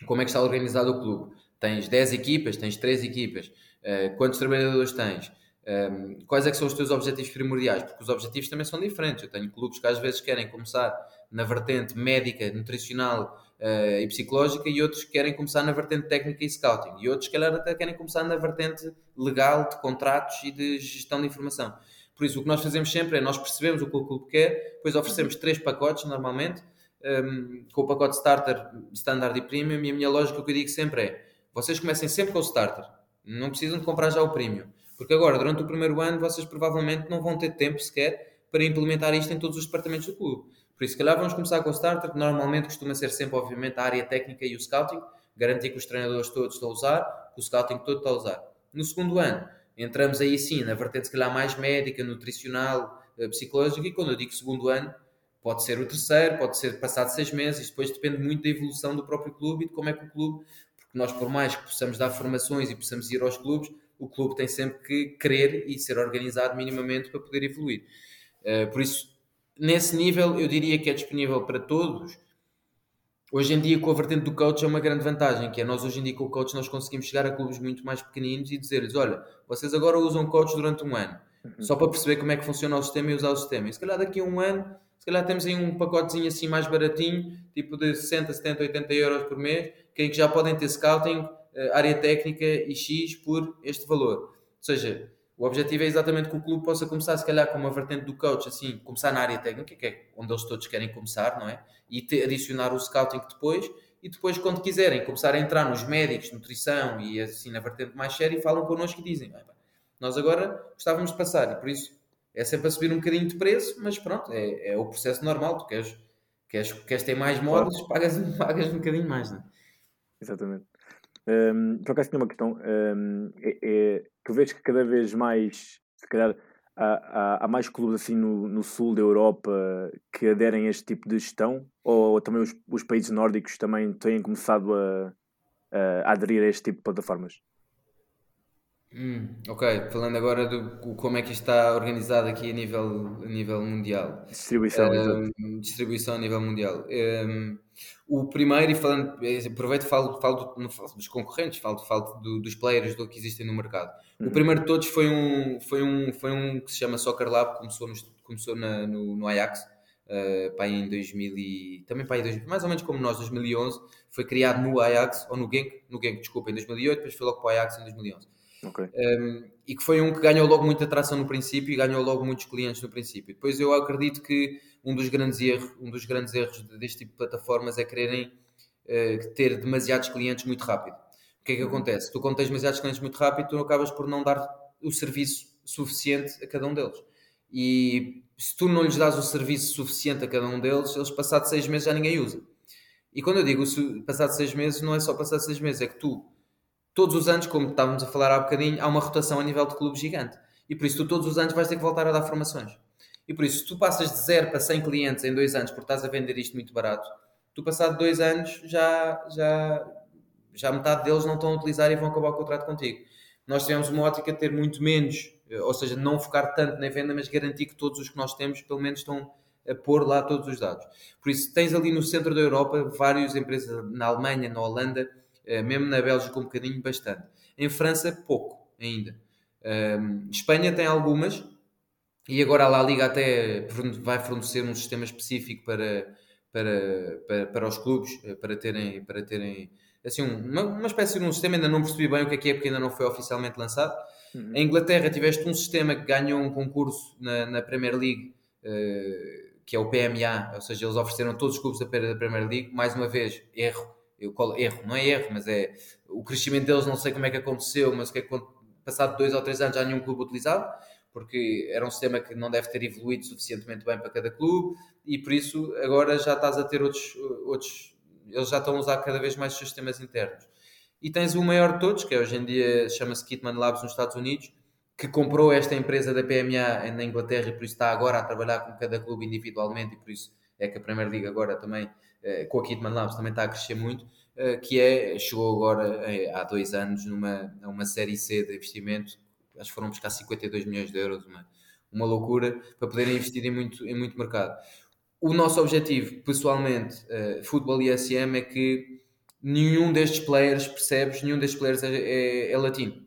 como é que está organizado o clube, tens 10 equipas, tens 3 equipas, uh, quantos trabalhadores tens, um, quais é que são os teus objetivos primordiais? Porque os objetivos também são diferentes. Eu tenho clubes que às vezes querem começar na vertente médica, nutricional uh, e psicológica e outros querem começar na vertente técnica e scouting e outros, calhar, até querem começar na vertente legal de contratos e de gestão de informação. Por isso, o que nós fazemos sempre é nós percebemos o que o clube quer, depois oferecemos três pacotes normalmente, um, ehm, com o pacote starter, standard e premium, e a minha lógica que eu digo sempre é: vocês comecem sempre com o starter, não precisam de comprar já o premium, porque agora, durante o primeiro ano, vocês provavelmente não vão ter tempo sequer para implementar isto em todos os departamentos do clube. Por isso, se calhar vamos começar com o starter, que normalmente costuma ser sempre, obviamente, a área técnica e o scouting, garantir que os treinadores todos estão a usar, que o scouting todo está a usar. No segundo ano, entramos aí sim na vertente, se calhar, mais médica, nutricional, eh, psicológica, e quando eu digo segundo ano, pode ser o terceiro, pode ser passado seis meses, depois depende muito da evolução do próprio clube e de como é que o clube, porque nós, por mais que possamos dar formações e possamos ir aos clubes, o clube tem sempre que querer e ser organizado minimamente para poder evoluir. Uh, por isso, nesse nível, eu diria que é disponível para todos. Hoje em dia, com a vertente do coach, é uma grande vantagem, que é nós hoje em dia com o coach nós conseguimos chegar a clubes muito mais pequeninos e dizer-lhes, olha, vocês agora usam coach durante um ano, uhum. só para perceber como é que funciona o sistema e usar o sistema. E se calhar daqui a um ano, se calhar temos aí um pacotezinho assim mais baratinho, tipo de 60, 70, 80 euros por mês, que já podem ter scouting, eh, área técnica e X por este valor. Ou seja, o objetivo é exatamente que o clube possa começar, se calhar, com uma vertente do coach, assim, começar na área técnica, que é onde eles todos querem começar, não é? E ter, adicionar o scouting depois, e depois, quando quiserem, começar a entrar nos médicos, nutrição e assim na vertente mais séria, falam connosco e dizem: Nós agora gostávamos de passar, e por isso é sempre a subir um bocadinho de preço, mas pronto, é, é o processo normal. Tu queres, queres, queres ter mais modos, pagas, *laughs* pagas um bocadinho mais, não é? Exatamente. Um, por acaso tinha uma questão. Um, é, é, tu vês que cada vez mais, se calhar, há, há, há, mais clubes assim no, no sul da Europa que aderem a este tipo de gestão? Ou, ou também os, os, países nórdicos também têm começado a, a, aderir a este tipo de plataformas? Hum, ok, falando agora do como é que isto está organizado aqui a nível, a nível mundial. Distribuição. Um, distribuição a nível mundial. Um, o primeiro, e falando, aproveito e falo, falo, do, falo dos concorrentes, falo, falo do, dos players do que existem no mercado. Uhum. O primeiro de todos foi um, foi, um, foi um que se chama Soccer Lab, começou, no, começou na, no, no Ajax, uh, pá, em 2000 e, também pá, em mais ou menos como nós, 2011, foi criado no Ajax, ou no Genk, no Genk, desculpa, em 2008, depois foi logo para o Ajax em 2011. Okay. Um, e que foi um que ganhou logo muita atração no princípio e ganhou logo muitos clientes no princípio. Depois eu acredito que um dos grandes erros, um dos grandes erros deste tipo de plataformas é quererem uh, ter demasiados clientes muito rápido. O que é que uhum. acontece? Tu quando tens demasiados clientes muito rápido, tu acabas por não dar o serviço suficiente a cada um deles. E se tu não lhes dás o serviço suficiente a cada um deles, eles passados seis meses já ninguém usa. E quando eu digo passado seis meses, não é só passado seis meses, é que tu todos os anos, como estávamos a falar há bocadinho, há uma rotação a nível de clube gigante. E por isso tu todos os anos vais ter que voltar a dar formações. E por isso, se tu passas de 0 para 100 clientes em dois anos porque estás a vender isto muito barato, tu passado dois anos já, já, já metade deles não estão a utilizar e vão acabar o contrato contigo. Nós tivemos uma ótica de ter muito menos, eh, ou seja, não focar tanto na venda, mas garantir que todos os que nós temos pelo menos estão a pôr lá todos os dados. Por isso, tens ali no centro da Europa várias empresas na Alemanha, na Holanda, mesmo na Bélgica um bocadinho, bastante. Em França, pouco ainda. Um, Espanha tem algumas, e agora a La Liga até vai fornecer um sistema específico para, para, para, para os clubes, eh, para terem, para terem assim, uma, uma espécie de um sistema, ainda não percebi bem o que é que é, porque ainda não foi oficialmente lançado. Uhum. Em Inglaterra tiveste um sistema que ganhou um concurso na, na Premier League, uh, que é o PMA, ou seja, eles ofereceram todos os clubes da Premier League, mais uma vez, erro, eu, erro, não é erro, mas é o crescimento deles, não sei como é que aconteceu, mas que é passado dois ou três anos já nenhum clube utilizava, porque era um sistema que não deve ter evoluído suficientemente bem para cada clube e por isso agora já estás a ter outros, outros eles já estão a usar cada vez mais sistemas internos. E tens o maior de todos, que hoje em dia chama-se Kitman Labs nos Estados Unidos, que comprou esta empresa da PMA na Inglaterra e por isso está agora a trabalhar com cada clube individualmente e por isso é que a Premier League agora também com a Kidman Labs também está a crescer muito, eh, que é, chegou agora eh, há dois anos numa uma série C de investimento, acho que foram buscar 52 milhões de euros, uma, uma loucura, para poderem investir em muito, em muito mercado. O nosso objetivo, pessoalmente, futebol e SM, é que nenhum destes players, percebes, nenhum destes players é, é, é latino.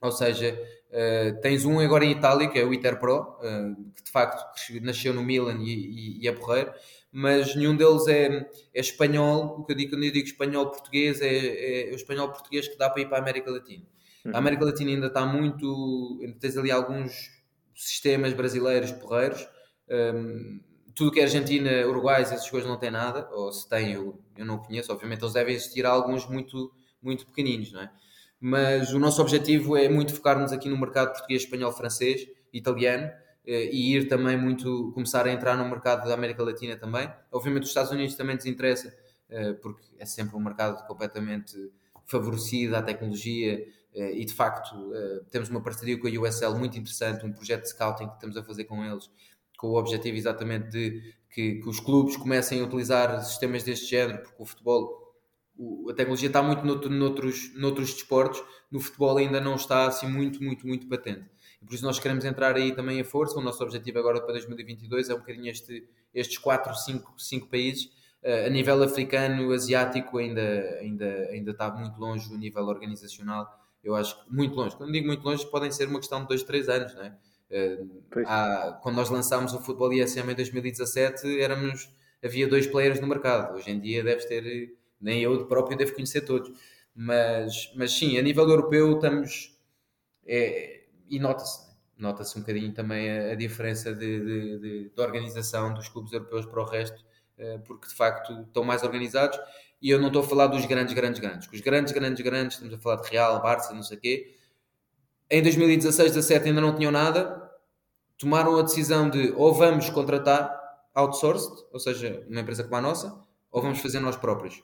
Ou seja, Uh, tens um agora em Itália, que é o Iter Pro, uh, que de facto nasceu no Milan e, e, e é porreiro, mas nenhum deles é, é espanhol. O que eu digo quando eu digo espanhol-português é, é, o espanhol-português que dá para ir para a América Latina. Uhum. A América Latina ainda está muito. Tens ali alguns sistemas brasileiros porreiros. Um, tudo que é Argentina, Uruguai, essas coisas não tem nada, ou se tem, eu, eu não conheço. Obviamente, eles devem existir alguns muito, muito pequeninos, não é? mas o nosso objetivo é muito focar-nos aqui no mercado português, espanhol, francês, italiano e ir também muito, começar a entrar no mercado da América Latina também. Obviamente os Estados Unidos também nos interessa, eh, porque é sempre um mercado completamente favorecido à tecnologia eh, e de facto temos uma parceria com a USL muito interessante, um projeto de scouting que estamos a fazer com eles, com o objetivo exatamente de que, que os clubes comecem a utilizar sistemas deste género, porque o futebol a tecnologia está muito noutro, noutros, noutros desportos, no futebol ainda não está assim muito, muito, muito patente. E por isso nós queremos entrar aí também a força. O nosso objetivo agora para 2022 é um bocadinho este, estes 4, 5, 5 países. Uh, a nível africano, asiático, ainda, ainda, ainda está muito longe o nível organizacional. Eu acho que muito longe. Quando digo muito longe, podem ser uma questão de 2, 3 anos, não é? Uh, há, quando nós lançámos o Futebol ISM em 2017, éramos, havia dois players no mercado. Hoje em dia deves ter nem eu próprio devo conhecer todos. Mas, mas sim, a nível europeu estamos. É, e nota-se, né? nota-se um bocadinho também a, a diferença de, de, de, de, organização dos clubes europeus para o resto, eh, porque de facto estão mais organizados. E eu não estou a falar dos grandes, grandes, grandes. Os grandes, grandes, grandes, estamos a falar de Real, Barça, não sei o quê. Em 2016, 17 ainda não tinham nada. Tomaram a decisão de ou vamos contratar outsourced, ou seja, uma empresa como a nossa, ou vamos fazer nós próprios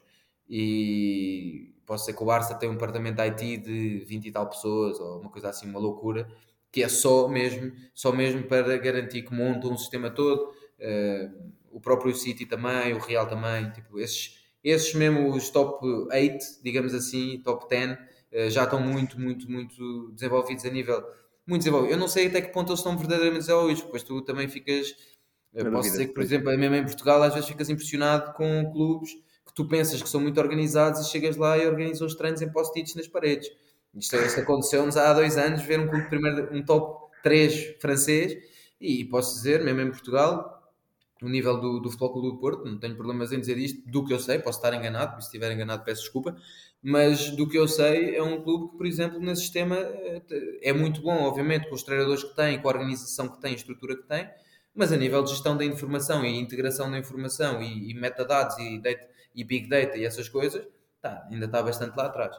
e posso ser que o Barça tem um departamento de IT de 20 e tal pessoas ou uma coisa assim, uma loucura, que é só mesmo, só mesmo para garantir que montam um sistema todo. Uh, o próprio City também, o Real também, tipo, esses, esses mesmo os top 8, digamos assim, top 10, uh, eh, já estão muito, muito, muito desenvolvidos a nível muito desenvolvido. Eu não sei até que ponto eles estão verdadeiramente desenvolvidos, pois tu também ficas. Eu posso dizer que, por exemplo, mesmo em Portugal, às vezes ficas impressionado com clubes tu pensas que são muito organizados e chegas lá e organizam os treinos em post-its nas paredes. Isto, isto aconteceu-nos há dois anos, ver um clube primeiro, um top 3 francês, e posso dizer, mesmo em Portugal, no nível do, do Futebol Clube do Porto, não tenho problemas em dizer isto, do que eu sei, posso estar enganado, se estiver enganado peço desculpa, mas do que eu sei é um clube que, por exemplo, nesse sistema eh, é muito bom, obviamente, com os treinadores que tem, com a organização que tem, a estrutura que tem, mas a nível de gestão da informação e integração da informação e, e metadados e data, e Big Data e essas coisas, tá, ainda está bastante lá atrás.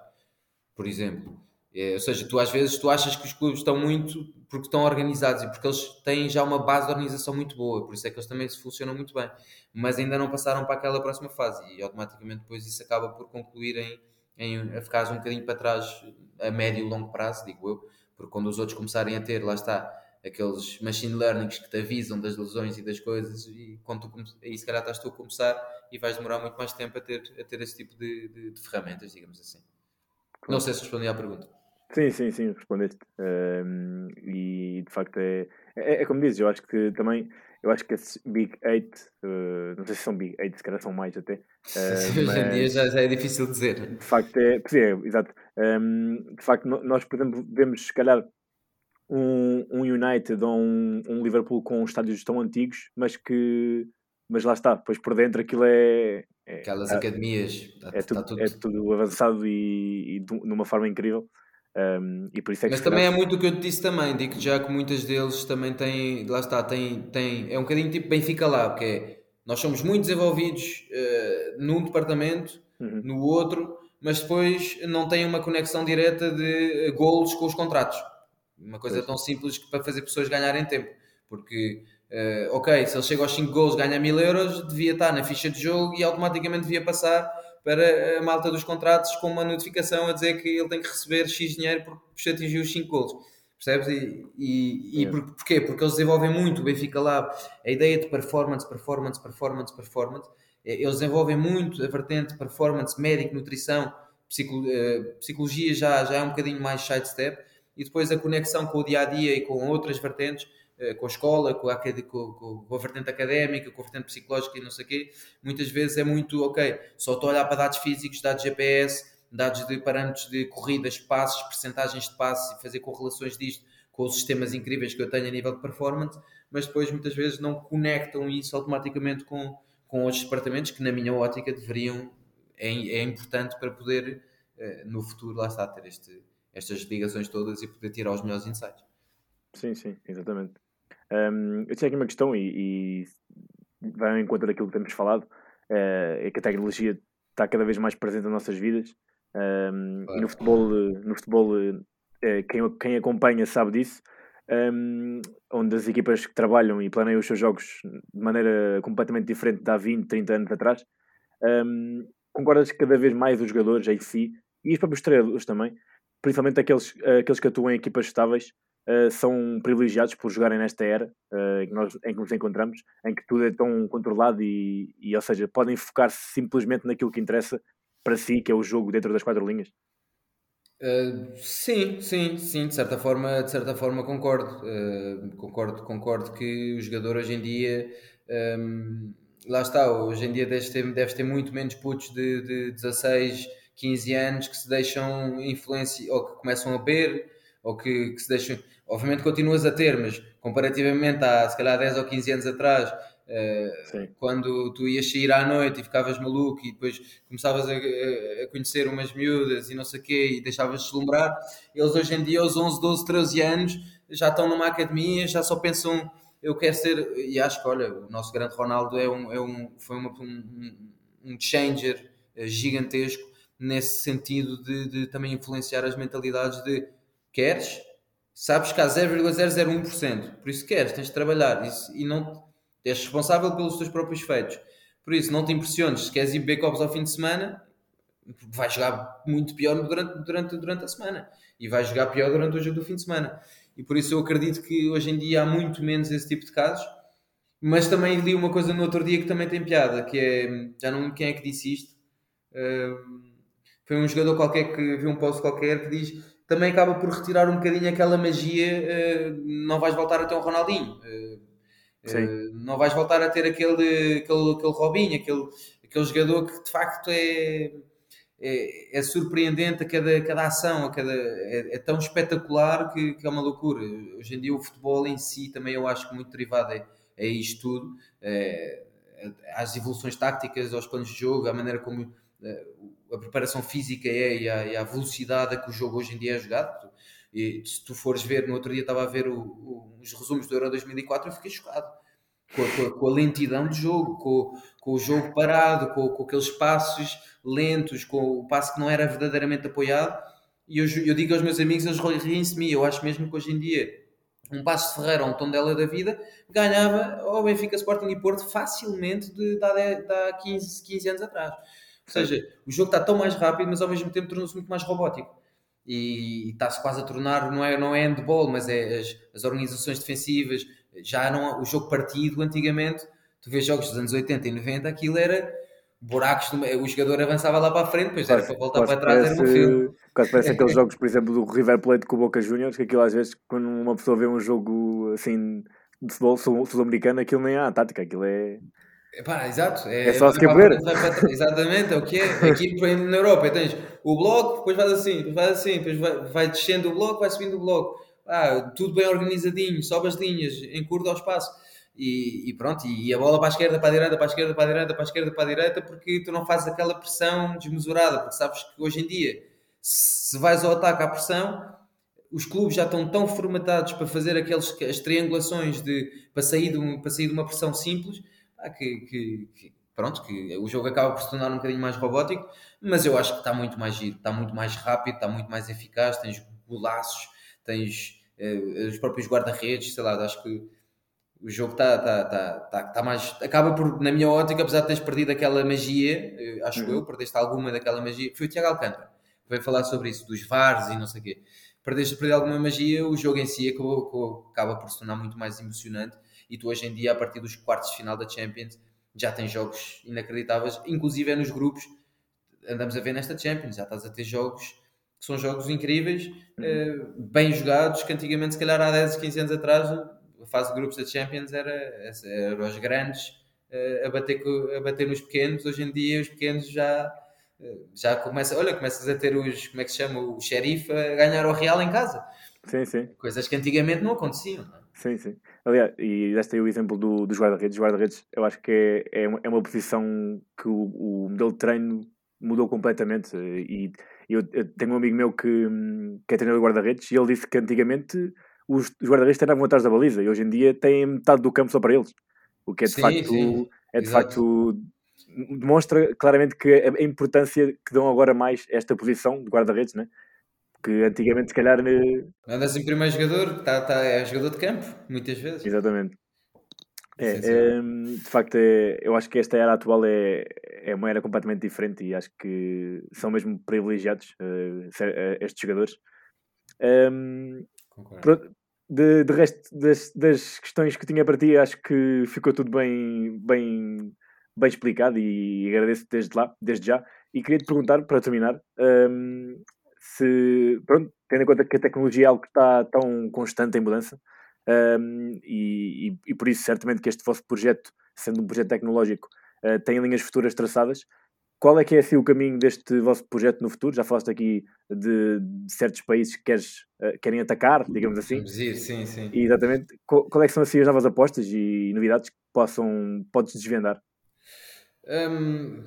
Por exemplo. É, ou seja, tu às vezes tu achas que os clubes estão muito porque estão organizados e porque eles têm já uma base de organização muito boa, por isso é que eles também se funcionam muito bem, mas ainda não passaram para aquela próxima fase e automaticamente depois isso acaba por concluir em, em ficar um bocadinho para trás a médio e longo prazo, digo eu, porque quando os outros começarem a ter, lá está, aqueles machine learnings que te avisam das lesões e das coisas e quando tu, aí se calhar estás tu a começar e vais demorar muito mais tempo a ter, a ter esse tipo de, de, de ferramentas, digamos assim. Não sei se respondi à pergunta. Sim, sim, sim, respondeste. Um, e de facto é, é, é, como dizes, eu acho que também, eu acho que esses Big 8, uh, não sei se são Big 8, se calhar são mais até. *laughs* Uh, Hoje em dia já, já, é difícil dizer. De facto é, sim, é exato. Um, de facto, nós podemos, se calhar, um, um United ou um, um Liverpool com estádios tão antigos, mas que mas lá está, depois por dentro aquilo é. é Aquelas é, academias, tá, é, tudo, tudo... é tudo avançado e, e de uma forma incrível. Um, e por isso é Mas também é muito o que eu te disse também, digo já que muitas deles também têm, lá está, têm, têm, é um bocadinho tipo Benfica lá, porque é, nós somos muito desenvolvidos uh, num departamento, uhum. no outro, mas depois não têm uma conexão direta de golos com os contratos. Uma coisa pois. tão simples que para fazer pessoas ganharem tempo, porque Uh, ok, se ele chega aos 5 gols ganha 1000 euros, devia estar na ficha de jogo e automaticamente devia passar para a malta dos contratos com uma notificação a dizer que ele tem que receber X dinheiro porque atingiu os 5 gols. Percebes? E, e, e por, porquê? Porque eles desenvolvem muito o Benfica Lab, a ideia de performance, performance, performance, performance. Eh, eles desenvolvem muito a vertente performance, médico, nutrição, uh, psicologia já, já é um bocadinho mais sidestep. E depois a conexão com o dia a dia e com outras vertentes eh, com a escola, com a, com, com a vertente académica, com a vertente psicológica e não sei o quê, muitas vezes é muito, ok, só estou a olhar para dados físicos, dados GPS, dados de parâmetros de corridas, passos, percentagens de passos e fazer correlações disto com os sistemas incríveis que eu tenho a nível de performance, mas depois muitas vezes não conectam isso automaticamente com, com outros departamentos que, na minha ótica, deveriam, é, é importante para poder, eh, no futuro, lá está, ter este, estas ligações todas e poder tirar os melhores insights. Sim, sim, exatamente. Um, eu tinha aqui uma questão e, e vai ao encontro daquilo que temos falado, uh, é que a tecnologia está cada vez mais presente nas nossas vidas. Um, claro. E no futebol, no futebol uh, quem, quem acompanha sabe disso. Um, onde as equipas que trabalham e planeiam os seus jogos de maneira completamente diferente de há 20, 30 anos atrás. Um, concordas que cada vez mais os jogadores em si, e os próprios treinadores também, principalmente aqueles, aqueles que atuam em equipas estáveis, uh, são privilegiados por jogarem nesta era uh, em, que nós, em que nos encontramos, em que tudo é tão controlado e, e ou seja, podem focar-se simplesmente naquilo que interessa para si, que é o jogo dentro das quatro linhas? Uh, sim, sim, sim, de certa forma, de certa forma concordo. Uh, concordo, concordo que o jogador hoje em dia um, lá está, hoje em dia deves ter, deves ter muito menos putos de, de 16, 15 anos que se deixam influenciar ou que começam a beber ou que, que se deixam. Obviamente continuas a ter, mas comparativamente a se calhar 10 ou 15 anos atrás, uh, quando tu ias sair à noite e ficavas maluco e depois começavas a, a conhecer umas miúdas e não sei o quê e deixavas deslumbrar, eles hoje em dia, aos 11, 12, 13 anos, já estão numa academia, já só pensam eu quero ser, e acho que olha, o nosso grande Ronaldo é um, é um, foi uma, um, um changer eh, gigantesco nesse sentido de, de, também influenciar as mentalidades de queres, sabes que há 0,001%, por isso queres, tens de trabalhar isso, e não és responsável pelos teus próprios feitos. Por isso, não te impressiones se queres ir beber copos ao fim de semana, vais jogar muito pior durante, durante, durante a semana e vais jogar pior durante o jogo do fim de semana. E por isso eu acredito que hoje em dia há muito menos esse tipo de casos. Mas também li uma coisa no outro dia que também tem piada, que é, já não quem é que disse isto, uh, foi um jogador qualquer que viu um post qualquer que diz também acaba por retirar um bocadinho aquela magia. Uh, não vais voltar a ter um Ronaldinho, uh, uh, não vais voltar a ter aquele, aquele, aquele Robinho, aquele, aquele jogador que de facto é, é, é surpreendente a cada, cada ação, a cada, é, é tão espetacular que, que, é uma loucura. Hoje em dia, o futebol em si também eu acho que muito derivado é, é isto tudo. É, às evoluções táticas, aos planos de jogo, à maneira como a preparação física é e a, e a, velocidade a que o jogo hoje em dia é jogado. E se tu fores ver, no outro dia estava a ver o, o, os resumos do Euro 2004 e fiquei chocado com a, com a, com a lentidão do jogo, com, com, o jogo parado, com, aqueles passos lentos, com o passo que não era verdadeiramente apoiado. E eu, eu digo aos meus amigos, eles riem-se. Eu acho mesmo que hoje em dia um passo de Ferreira ou um Tondela da vida ganhava ao Benfica, Sporting e Porto facilmente de, de, de há 15, 15 anos atrás. Ou seja, o jogo está tão mais rápido, mas ao mesmo tempo tornou-se muito mais robótico. E está-se quase a tornar, não é, não é handball, mas é as, as organizações defensivas, já não o jogo partido antigamente, tu vês jogos dos anos 80 e 90, aquilo era buracos, o jogador avançava lá para a frente, depois era para voltar para trás, parece, era um filme. Quase parece aqueles *laughs* jogos, por exemplo, do River Plate com o Boca Juniors, que aquilo às vezes, quando uma pessoa vê um jogo assim de futebol sul-americano, aquilo nem há tática, aquilo é Epá, exato. É, é só se quebrar. Exatamente, é o que é. Aqui na Europa tens o bloco, depois vai assim, depois vai assim, depois vai, vai descendo o bloco, vai subindo o bloco. Ah, tudo bem organizadinho, sobe as linhas, encurta o espaço. E, e, pronto, e a bola para a esquerda, para a direita, para a esquerda, para a direita, para a esquerda, para a direita, porque tu não fazes aquela pressão desmesurada, porque sabes que hoje em dia, se vais ao ataque à pressão, os clubes já estão tão formatados para fazer aqueles, as triangulações de, para, sair de um, para sair de uma pressão simples, que, que, que, pronto, que o jogo acaba por se tornar um bocadinho mais robótico, mas eu acho que está muito mais giro, está muito mais rápido, está muito mais eficaz, tens golaços, tens eh, os próprios guarda-redes, sei lá, acho que o jogo está tá, tá, tá, tá, mais. Acaba por, na minha ótica, apesar de teres perdido aquela magia, eh, acho uhum. eu, perdeste alguma daquela magia. Foi o Tiago Alcântara que veio falar sobre isso, dos VARs e não sei o quê. Perdeste perder alguma magia, o jogo em si acabou, acaba por se tornar muito mais emocionante e tu hoje em dia, a partir dos quartos de final da Champions, já tens jogos inacreditáveis, inclusive é nos grupos, andamos a ver nesta Champions, já estás a ter jogos que são jogos incríveis, uhum. uh, bem jogados, que antigamente, se calhar há 10, 15 anos atrás, a fase de grupos da Champions era, era os grandes uh, a, bater, a bater nos pequenos, hoje em dia os pequenos já eh, já começa, olha, começas a ter os, como é que se chama, o xerife a ganhar o Real em casa. Sim, sim. Coisas que antigamente não aconteciam. Não é? Sim, sim. Aliás, e deste aí o exemplo do, dos guarda-redes. Os guarda-redes, eu acho que é, é, uma, é uma posição que o, o modelo de treino mudou completamente. E eu, eu tenho um amigo meu que, que é treinador de guarda-redes e ele disse que antigamente os, os guarda-redes treinavam atrás da baliza e hoje em dia têm metade do campo só para eles. O que é de Sim, facto. sim. É de Exato. facto. Demonstra claramente que a, importância que dão agora mais esta posição de guarda-redes, né? Que antigamente, se calhar. eh, Andas em primeiro jogador, tá, tá, é jogador de campo, muitas vezes. Exatamente. É, ehm, de facto, é, eu acho que esta era atual é, é uma era completamente diferente e acho que são mesmo privilegiados eh, estes jogadores. Ehm, Concordo. pronto, de, de resto das, das questões que tinha para ti, acho que ficou tudo bem, bem, bem explicado e agradeço desde lá, desde já. E queria te perguntar, para terminar, ehm, se, pronto, tendo em conta que a tecnologia é algo que está tão constante em mudança, ehm, e, e, e por isso, certamente, que este vosso projeto, sendo um projeto tecnológico, eh, tem linhas futuras traçadas. Qual é que é assim, o caminho deste vosso projeto no futuro? Já falaste aqui de, de certos países que queres, eh, querem atacar, digamos assim. Ir, sim, sim. E, exatamente. Qual, qual é que são assim as novas apostas e novidades que possam, podes desvendar? Hum,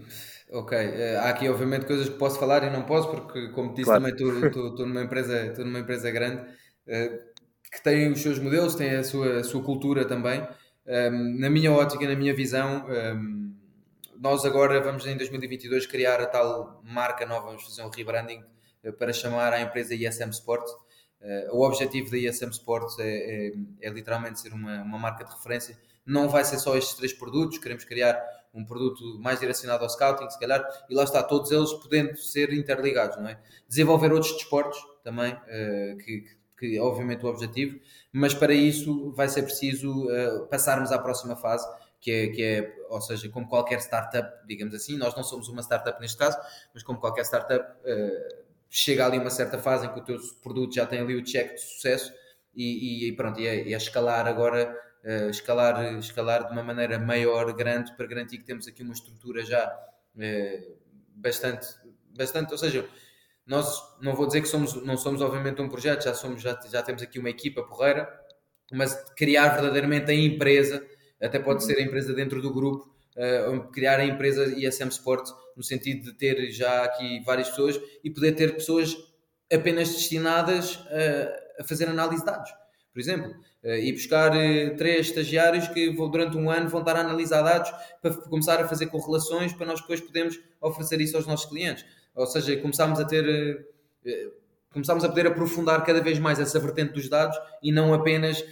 ok, eh, há aqui obviamente coisas que posso falar e não posso, porque como disse Claro. também estou numa empresa, numa empresa grande eh, que tem os seus modelos, tem a sua, a sua cultura também. Hum, na minha ótica, na minha visão, hum, nós agora vamos em 2022 criar a tal marca nova, vamos fazer um rebranding eh, para chamar a empresa ISM Sport. O objetivo da ISM Sports é, é, é literalmente ser uma, uma marca de referência. Não vai ser só estes três produtos, queremos criar um produto mais direcionado ao scouting, se calhar, e lá está, todos eles podendo ser interligados, não é? Desenvolver outros desportos também, eh, que, que é obviamente o objetivo, mas para isso vai ser preciso eh, passarmos à próxima fase, que é, que é, ou seja, como qualquer startup, digamos assim, nós não somos uma startup neste caso, mas como qualquer startup, eh, chega ali uma certa fase em que o teu produto já tem ali o check de sucesso e, e pronto, e é, é escalar agora, eh, escalar, escalar de uma maneira maior, grande, para garantir que temos aqui uma estrutura já eh, bastante, bastante, ou seja, nós não vou dizer que somos, não somos obviamente um projeto, já somos, já, já temos aqui uma equipa porreira, mas criar verdadeiramente a empresa, até pode ser a empresa dentro do grupo, uh, criar a empresa ISM Sport, no sentido de ter já aqui várias pessoas e poder ter pessoas apenas destinadas a, a fazer análise de dados. Por exemplo, uh, ir buscar uh, três estagiários que durante um ano vão estar a analisar dados para começar a fazer correlações para nós depois podermos oferecer isso aos nossos clientes. Ou seja, começámos a ter começámos a poder aprofundar cada vez mais essa vertente dos dados e não apenas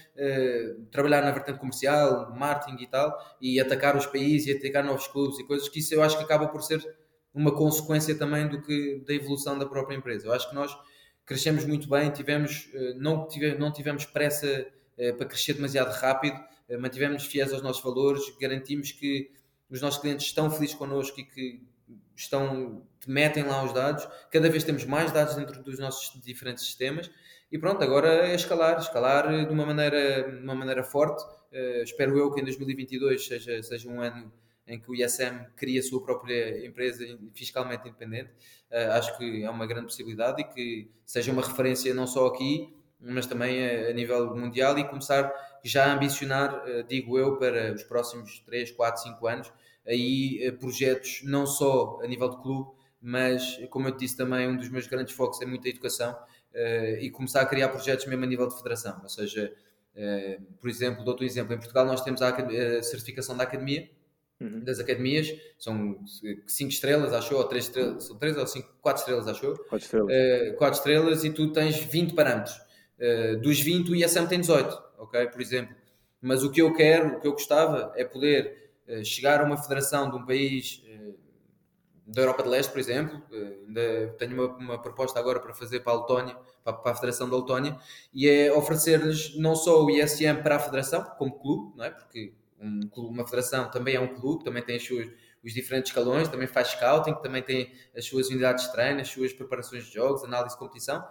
trabalhar na vertente comercial, marketing e tal, e atacar os países e atacar novos clubes e coisas que isso eu acho que acaba por ser uma consequência também do que da evolução da própria empresa. Eu acho que nós crescemos muito bem, tivemos, não, tivemos, não tivemos pressa para crescer demasiado rápido, mantivemos fiéis aos nossos valores, garantimos que os nossos clientes estão felizes connosco e que estão, metem lá os dados, cada vez temos mais dados dentro dos nossos diferentes sistemas e pronto, agora é escalar, escalar de uma maneira, de uma maneira forte. Uh, espero eu que em 2022 seja, seja um ano em que o ISM cria a sua própria empresa fiscalmente independente. Acho que é uma grande possibilidade e que seja uma referência não só aqui, mas também a, a nível mundial e começar já a ambicionar, uh, digo eu, para os próximos 3, 4, 5 anos, aí projetos não só a nível de clube, mas como eu te disse também, um dos meus grandes focos é muito a educação uh, e começar a criar projetos mesmo a nível de federação. Ou seja, por exemplo, dou-te um exemplo, em Portugal nós temos a, a certificação da academia, uhum. das academias, são 5 estrelas, achou, ou 3 estrelas, são 3 ou 5, 4 estrelas, achou? 4 estrelas. Uh, 4 estrelas e tu tens 20 parâmetros. Dos 20 o ISM tem 18, ok? Por exemplo. Mas o que eu quero, o que eu gostava é poder chegar a uma federação de um país da Europa de Leste, por exemplo, ainda tenho uma, uma, proposta agora para fazer para a Letónia, para, para a Federação da Letónia, e é oferecer-lhes não só o ISM para a Federação, como clube, não é? porque um clube, uma Federação também é um clube, também tem as suas, os diferentes escalões, também faz scouting, também tem as suas unidades de treino, as suas preparações de jogos, análise de competição,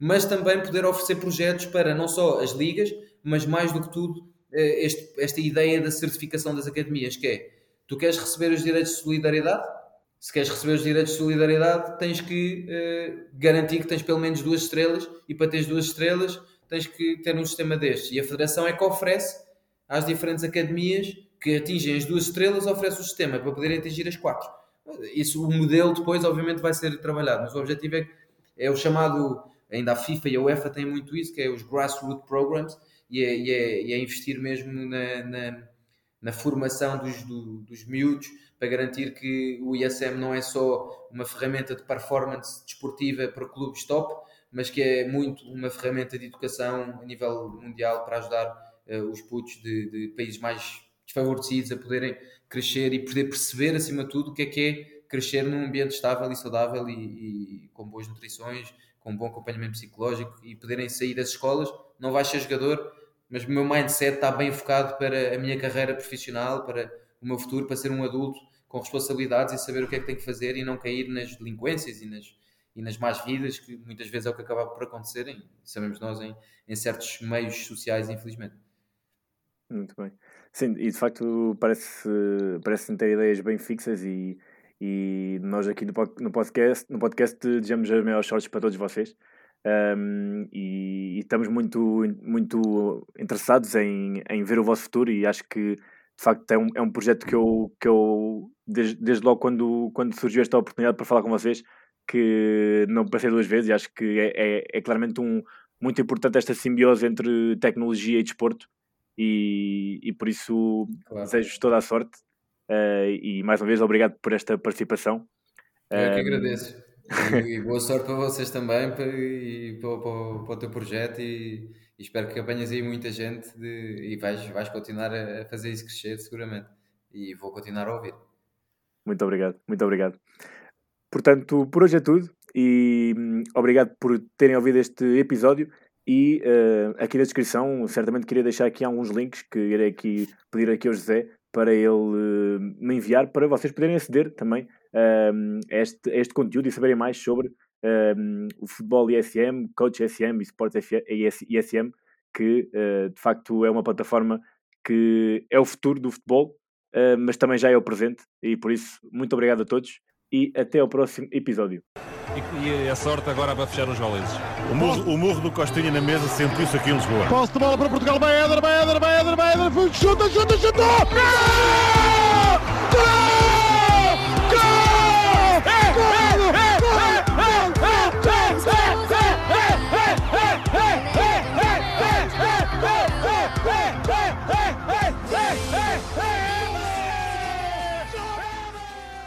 mas também poder oferecer projetos para não só as ligas, mas mais do que tudo, este, esta ideia da certificação das academias, que é, tu queres receber os direitos de solidariedade, se queres receber os direitos de solidariedade, tens que uh, garantir que tens pelo menos duas estrelas e para teres duas estrelas tens que ter um sistema destes. E a Federação é que oferece às diferentes academias que atingem as duas estrelas, oferece o sistema para poderem atingir as quatro. Isso, o modelo depois, obviamente, vai ser trabalhado, mas o objetivo é, é o chamado, ainda a FIFA e a UEFA têm muito isso, que é os grassroots programs, e é, e é, e é investir mesmo na, na, na formação dos, do, dos miúdos para garantir que o ISM não é só uma ferramenta de performance desportiva para clubes top, mas que é muito uma ferramenta de educação a nível mundial para ajudar uh, os putos de, de, países mais desfavorecidos a poderem crescer e poder perceber, acima de tudo, o que é que é crescer num ambiente estável e saudável e, e com boas nutrições, com um bom acompanhamento psicológico e poderem sair das escolas. Não vais ser jogador, mas o meu mindset está bem focado para a minha carreira profissional, para o meu futuro, para ser um adulto com responsabilidades e saber o que é que tem que fazer e não cair nas delinquências e nas, e nas más vidas, que muitas vezes é o que acaba por acontecer, em, sabemos nós, em, em certos meios sociais, infelizmente. Muito bem. Sim, e de facto parece, parece ter ideias bem fixas e, e nós aqui no, podcast, no podcast desejamos as maiores sortes para todos vocês. Um, e, e, estamos muito, muito interessados em, em ver o vosso futuro e acho que de facto é um, é um projeto que eu, que eu desde, desde logo quando, quando surgiu esta oportunidade para falar com vocês que não passei duas vezes e acho que é, é, é claramente um, muito importante esta simbiose entre tecnologia e desporto e, e por isso claro. desejo toda a sorte e mais uma vez obrigado por esta participação. Eu que agradeço. E, *laughs* e boa sorte para vocês também para, e para, para, para o teu projeto e, e, espero que apanhes aí muita gente de, e vais, vais continuar a fazer isso crescer seguramente e vou continuar a ouvir. Muito obrigado, muito obrigado. Portanto, por hoje é tudo e hum, obrigado por terem ouvido este episódio e uh, aqui na descrição, certamente queria deixar aqui alguns links que irei aqui pedir aqui ao José para ele uh, me enviar para vocês poderem aceder também uh, a, este, a este conteúdo e saberem mais sobre o futebol ISM, Coach ISM e Sports ISM, que de facto é uma plataforma que é o futuro do futebol, mas também já é o presente. E por isso, muito obrigado a todos e até ao próximo episódio e, e a sorte agora para fechar os goleses. O murro, o murro do Costinha na mesa sentiu-se aqui em Lisboa. Posse de bola para Portugal, vai Éder, vai Éder, vai Éder, vai Éder, chuta, chuta, chuta! Gol!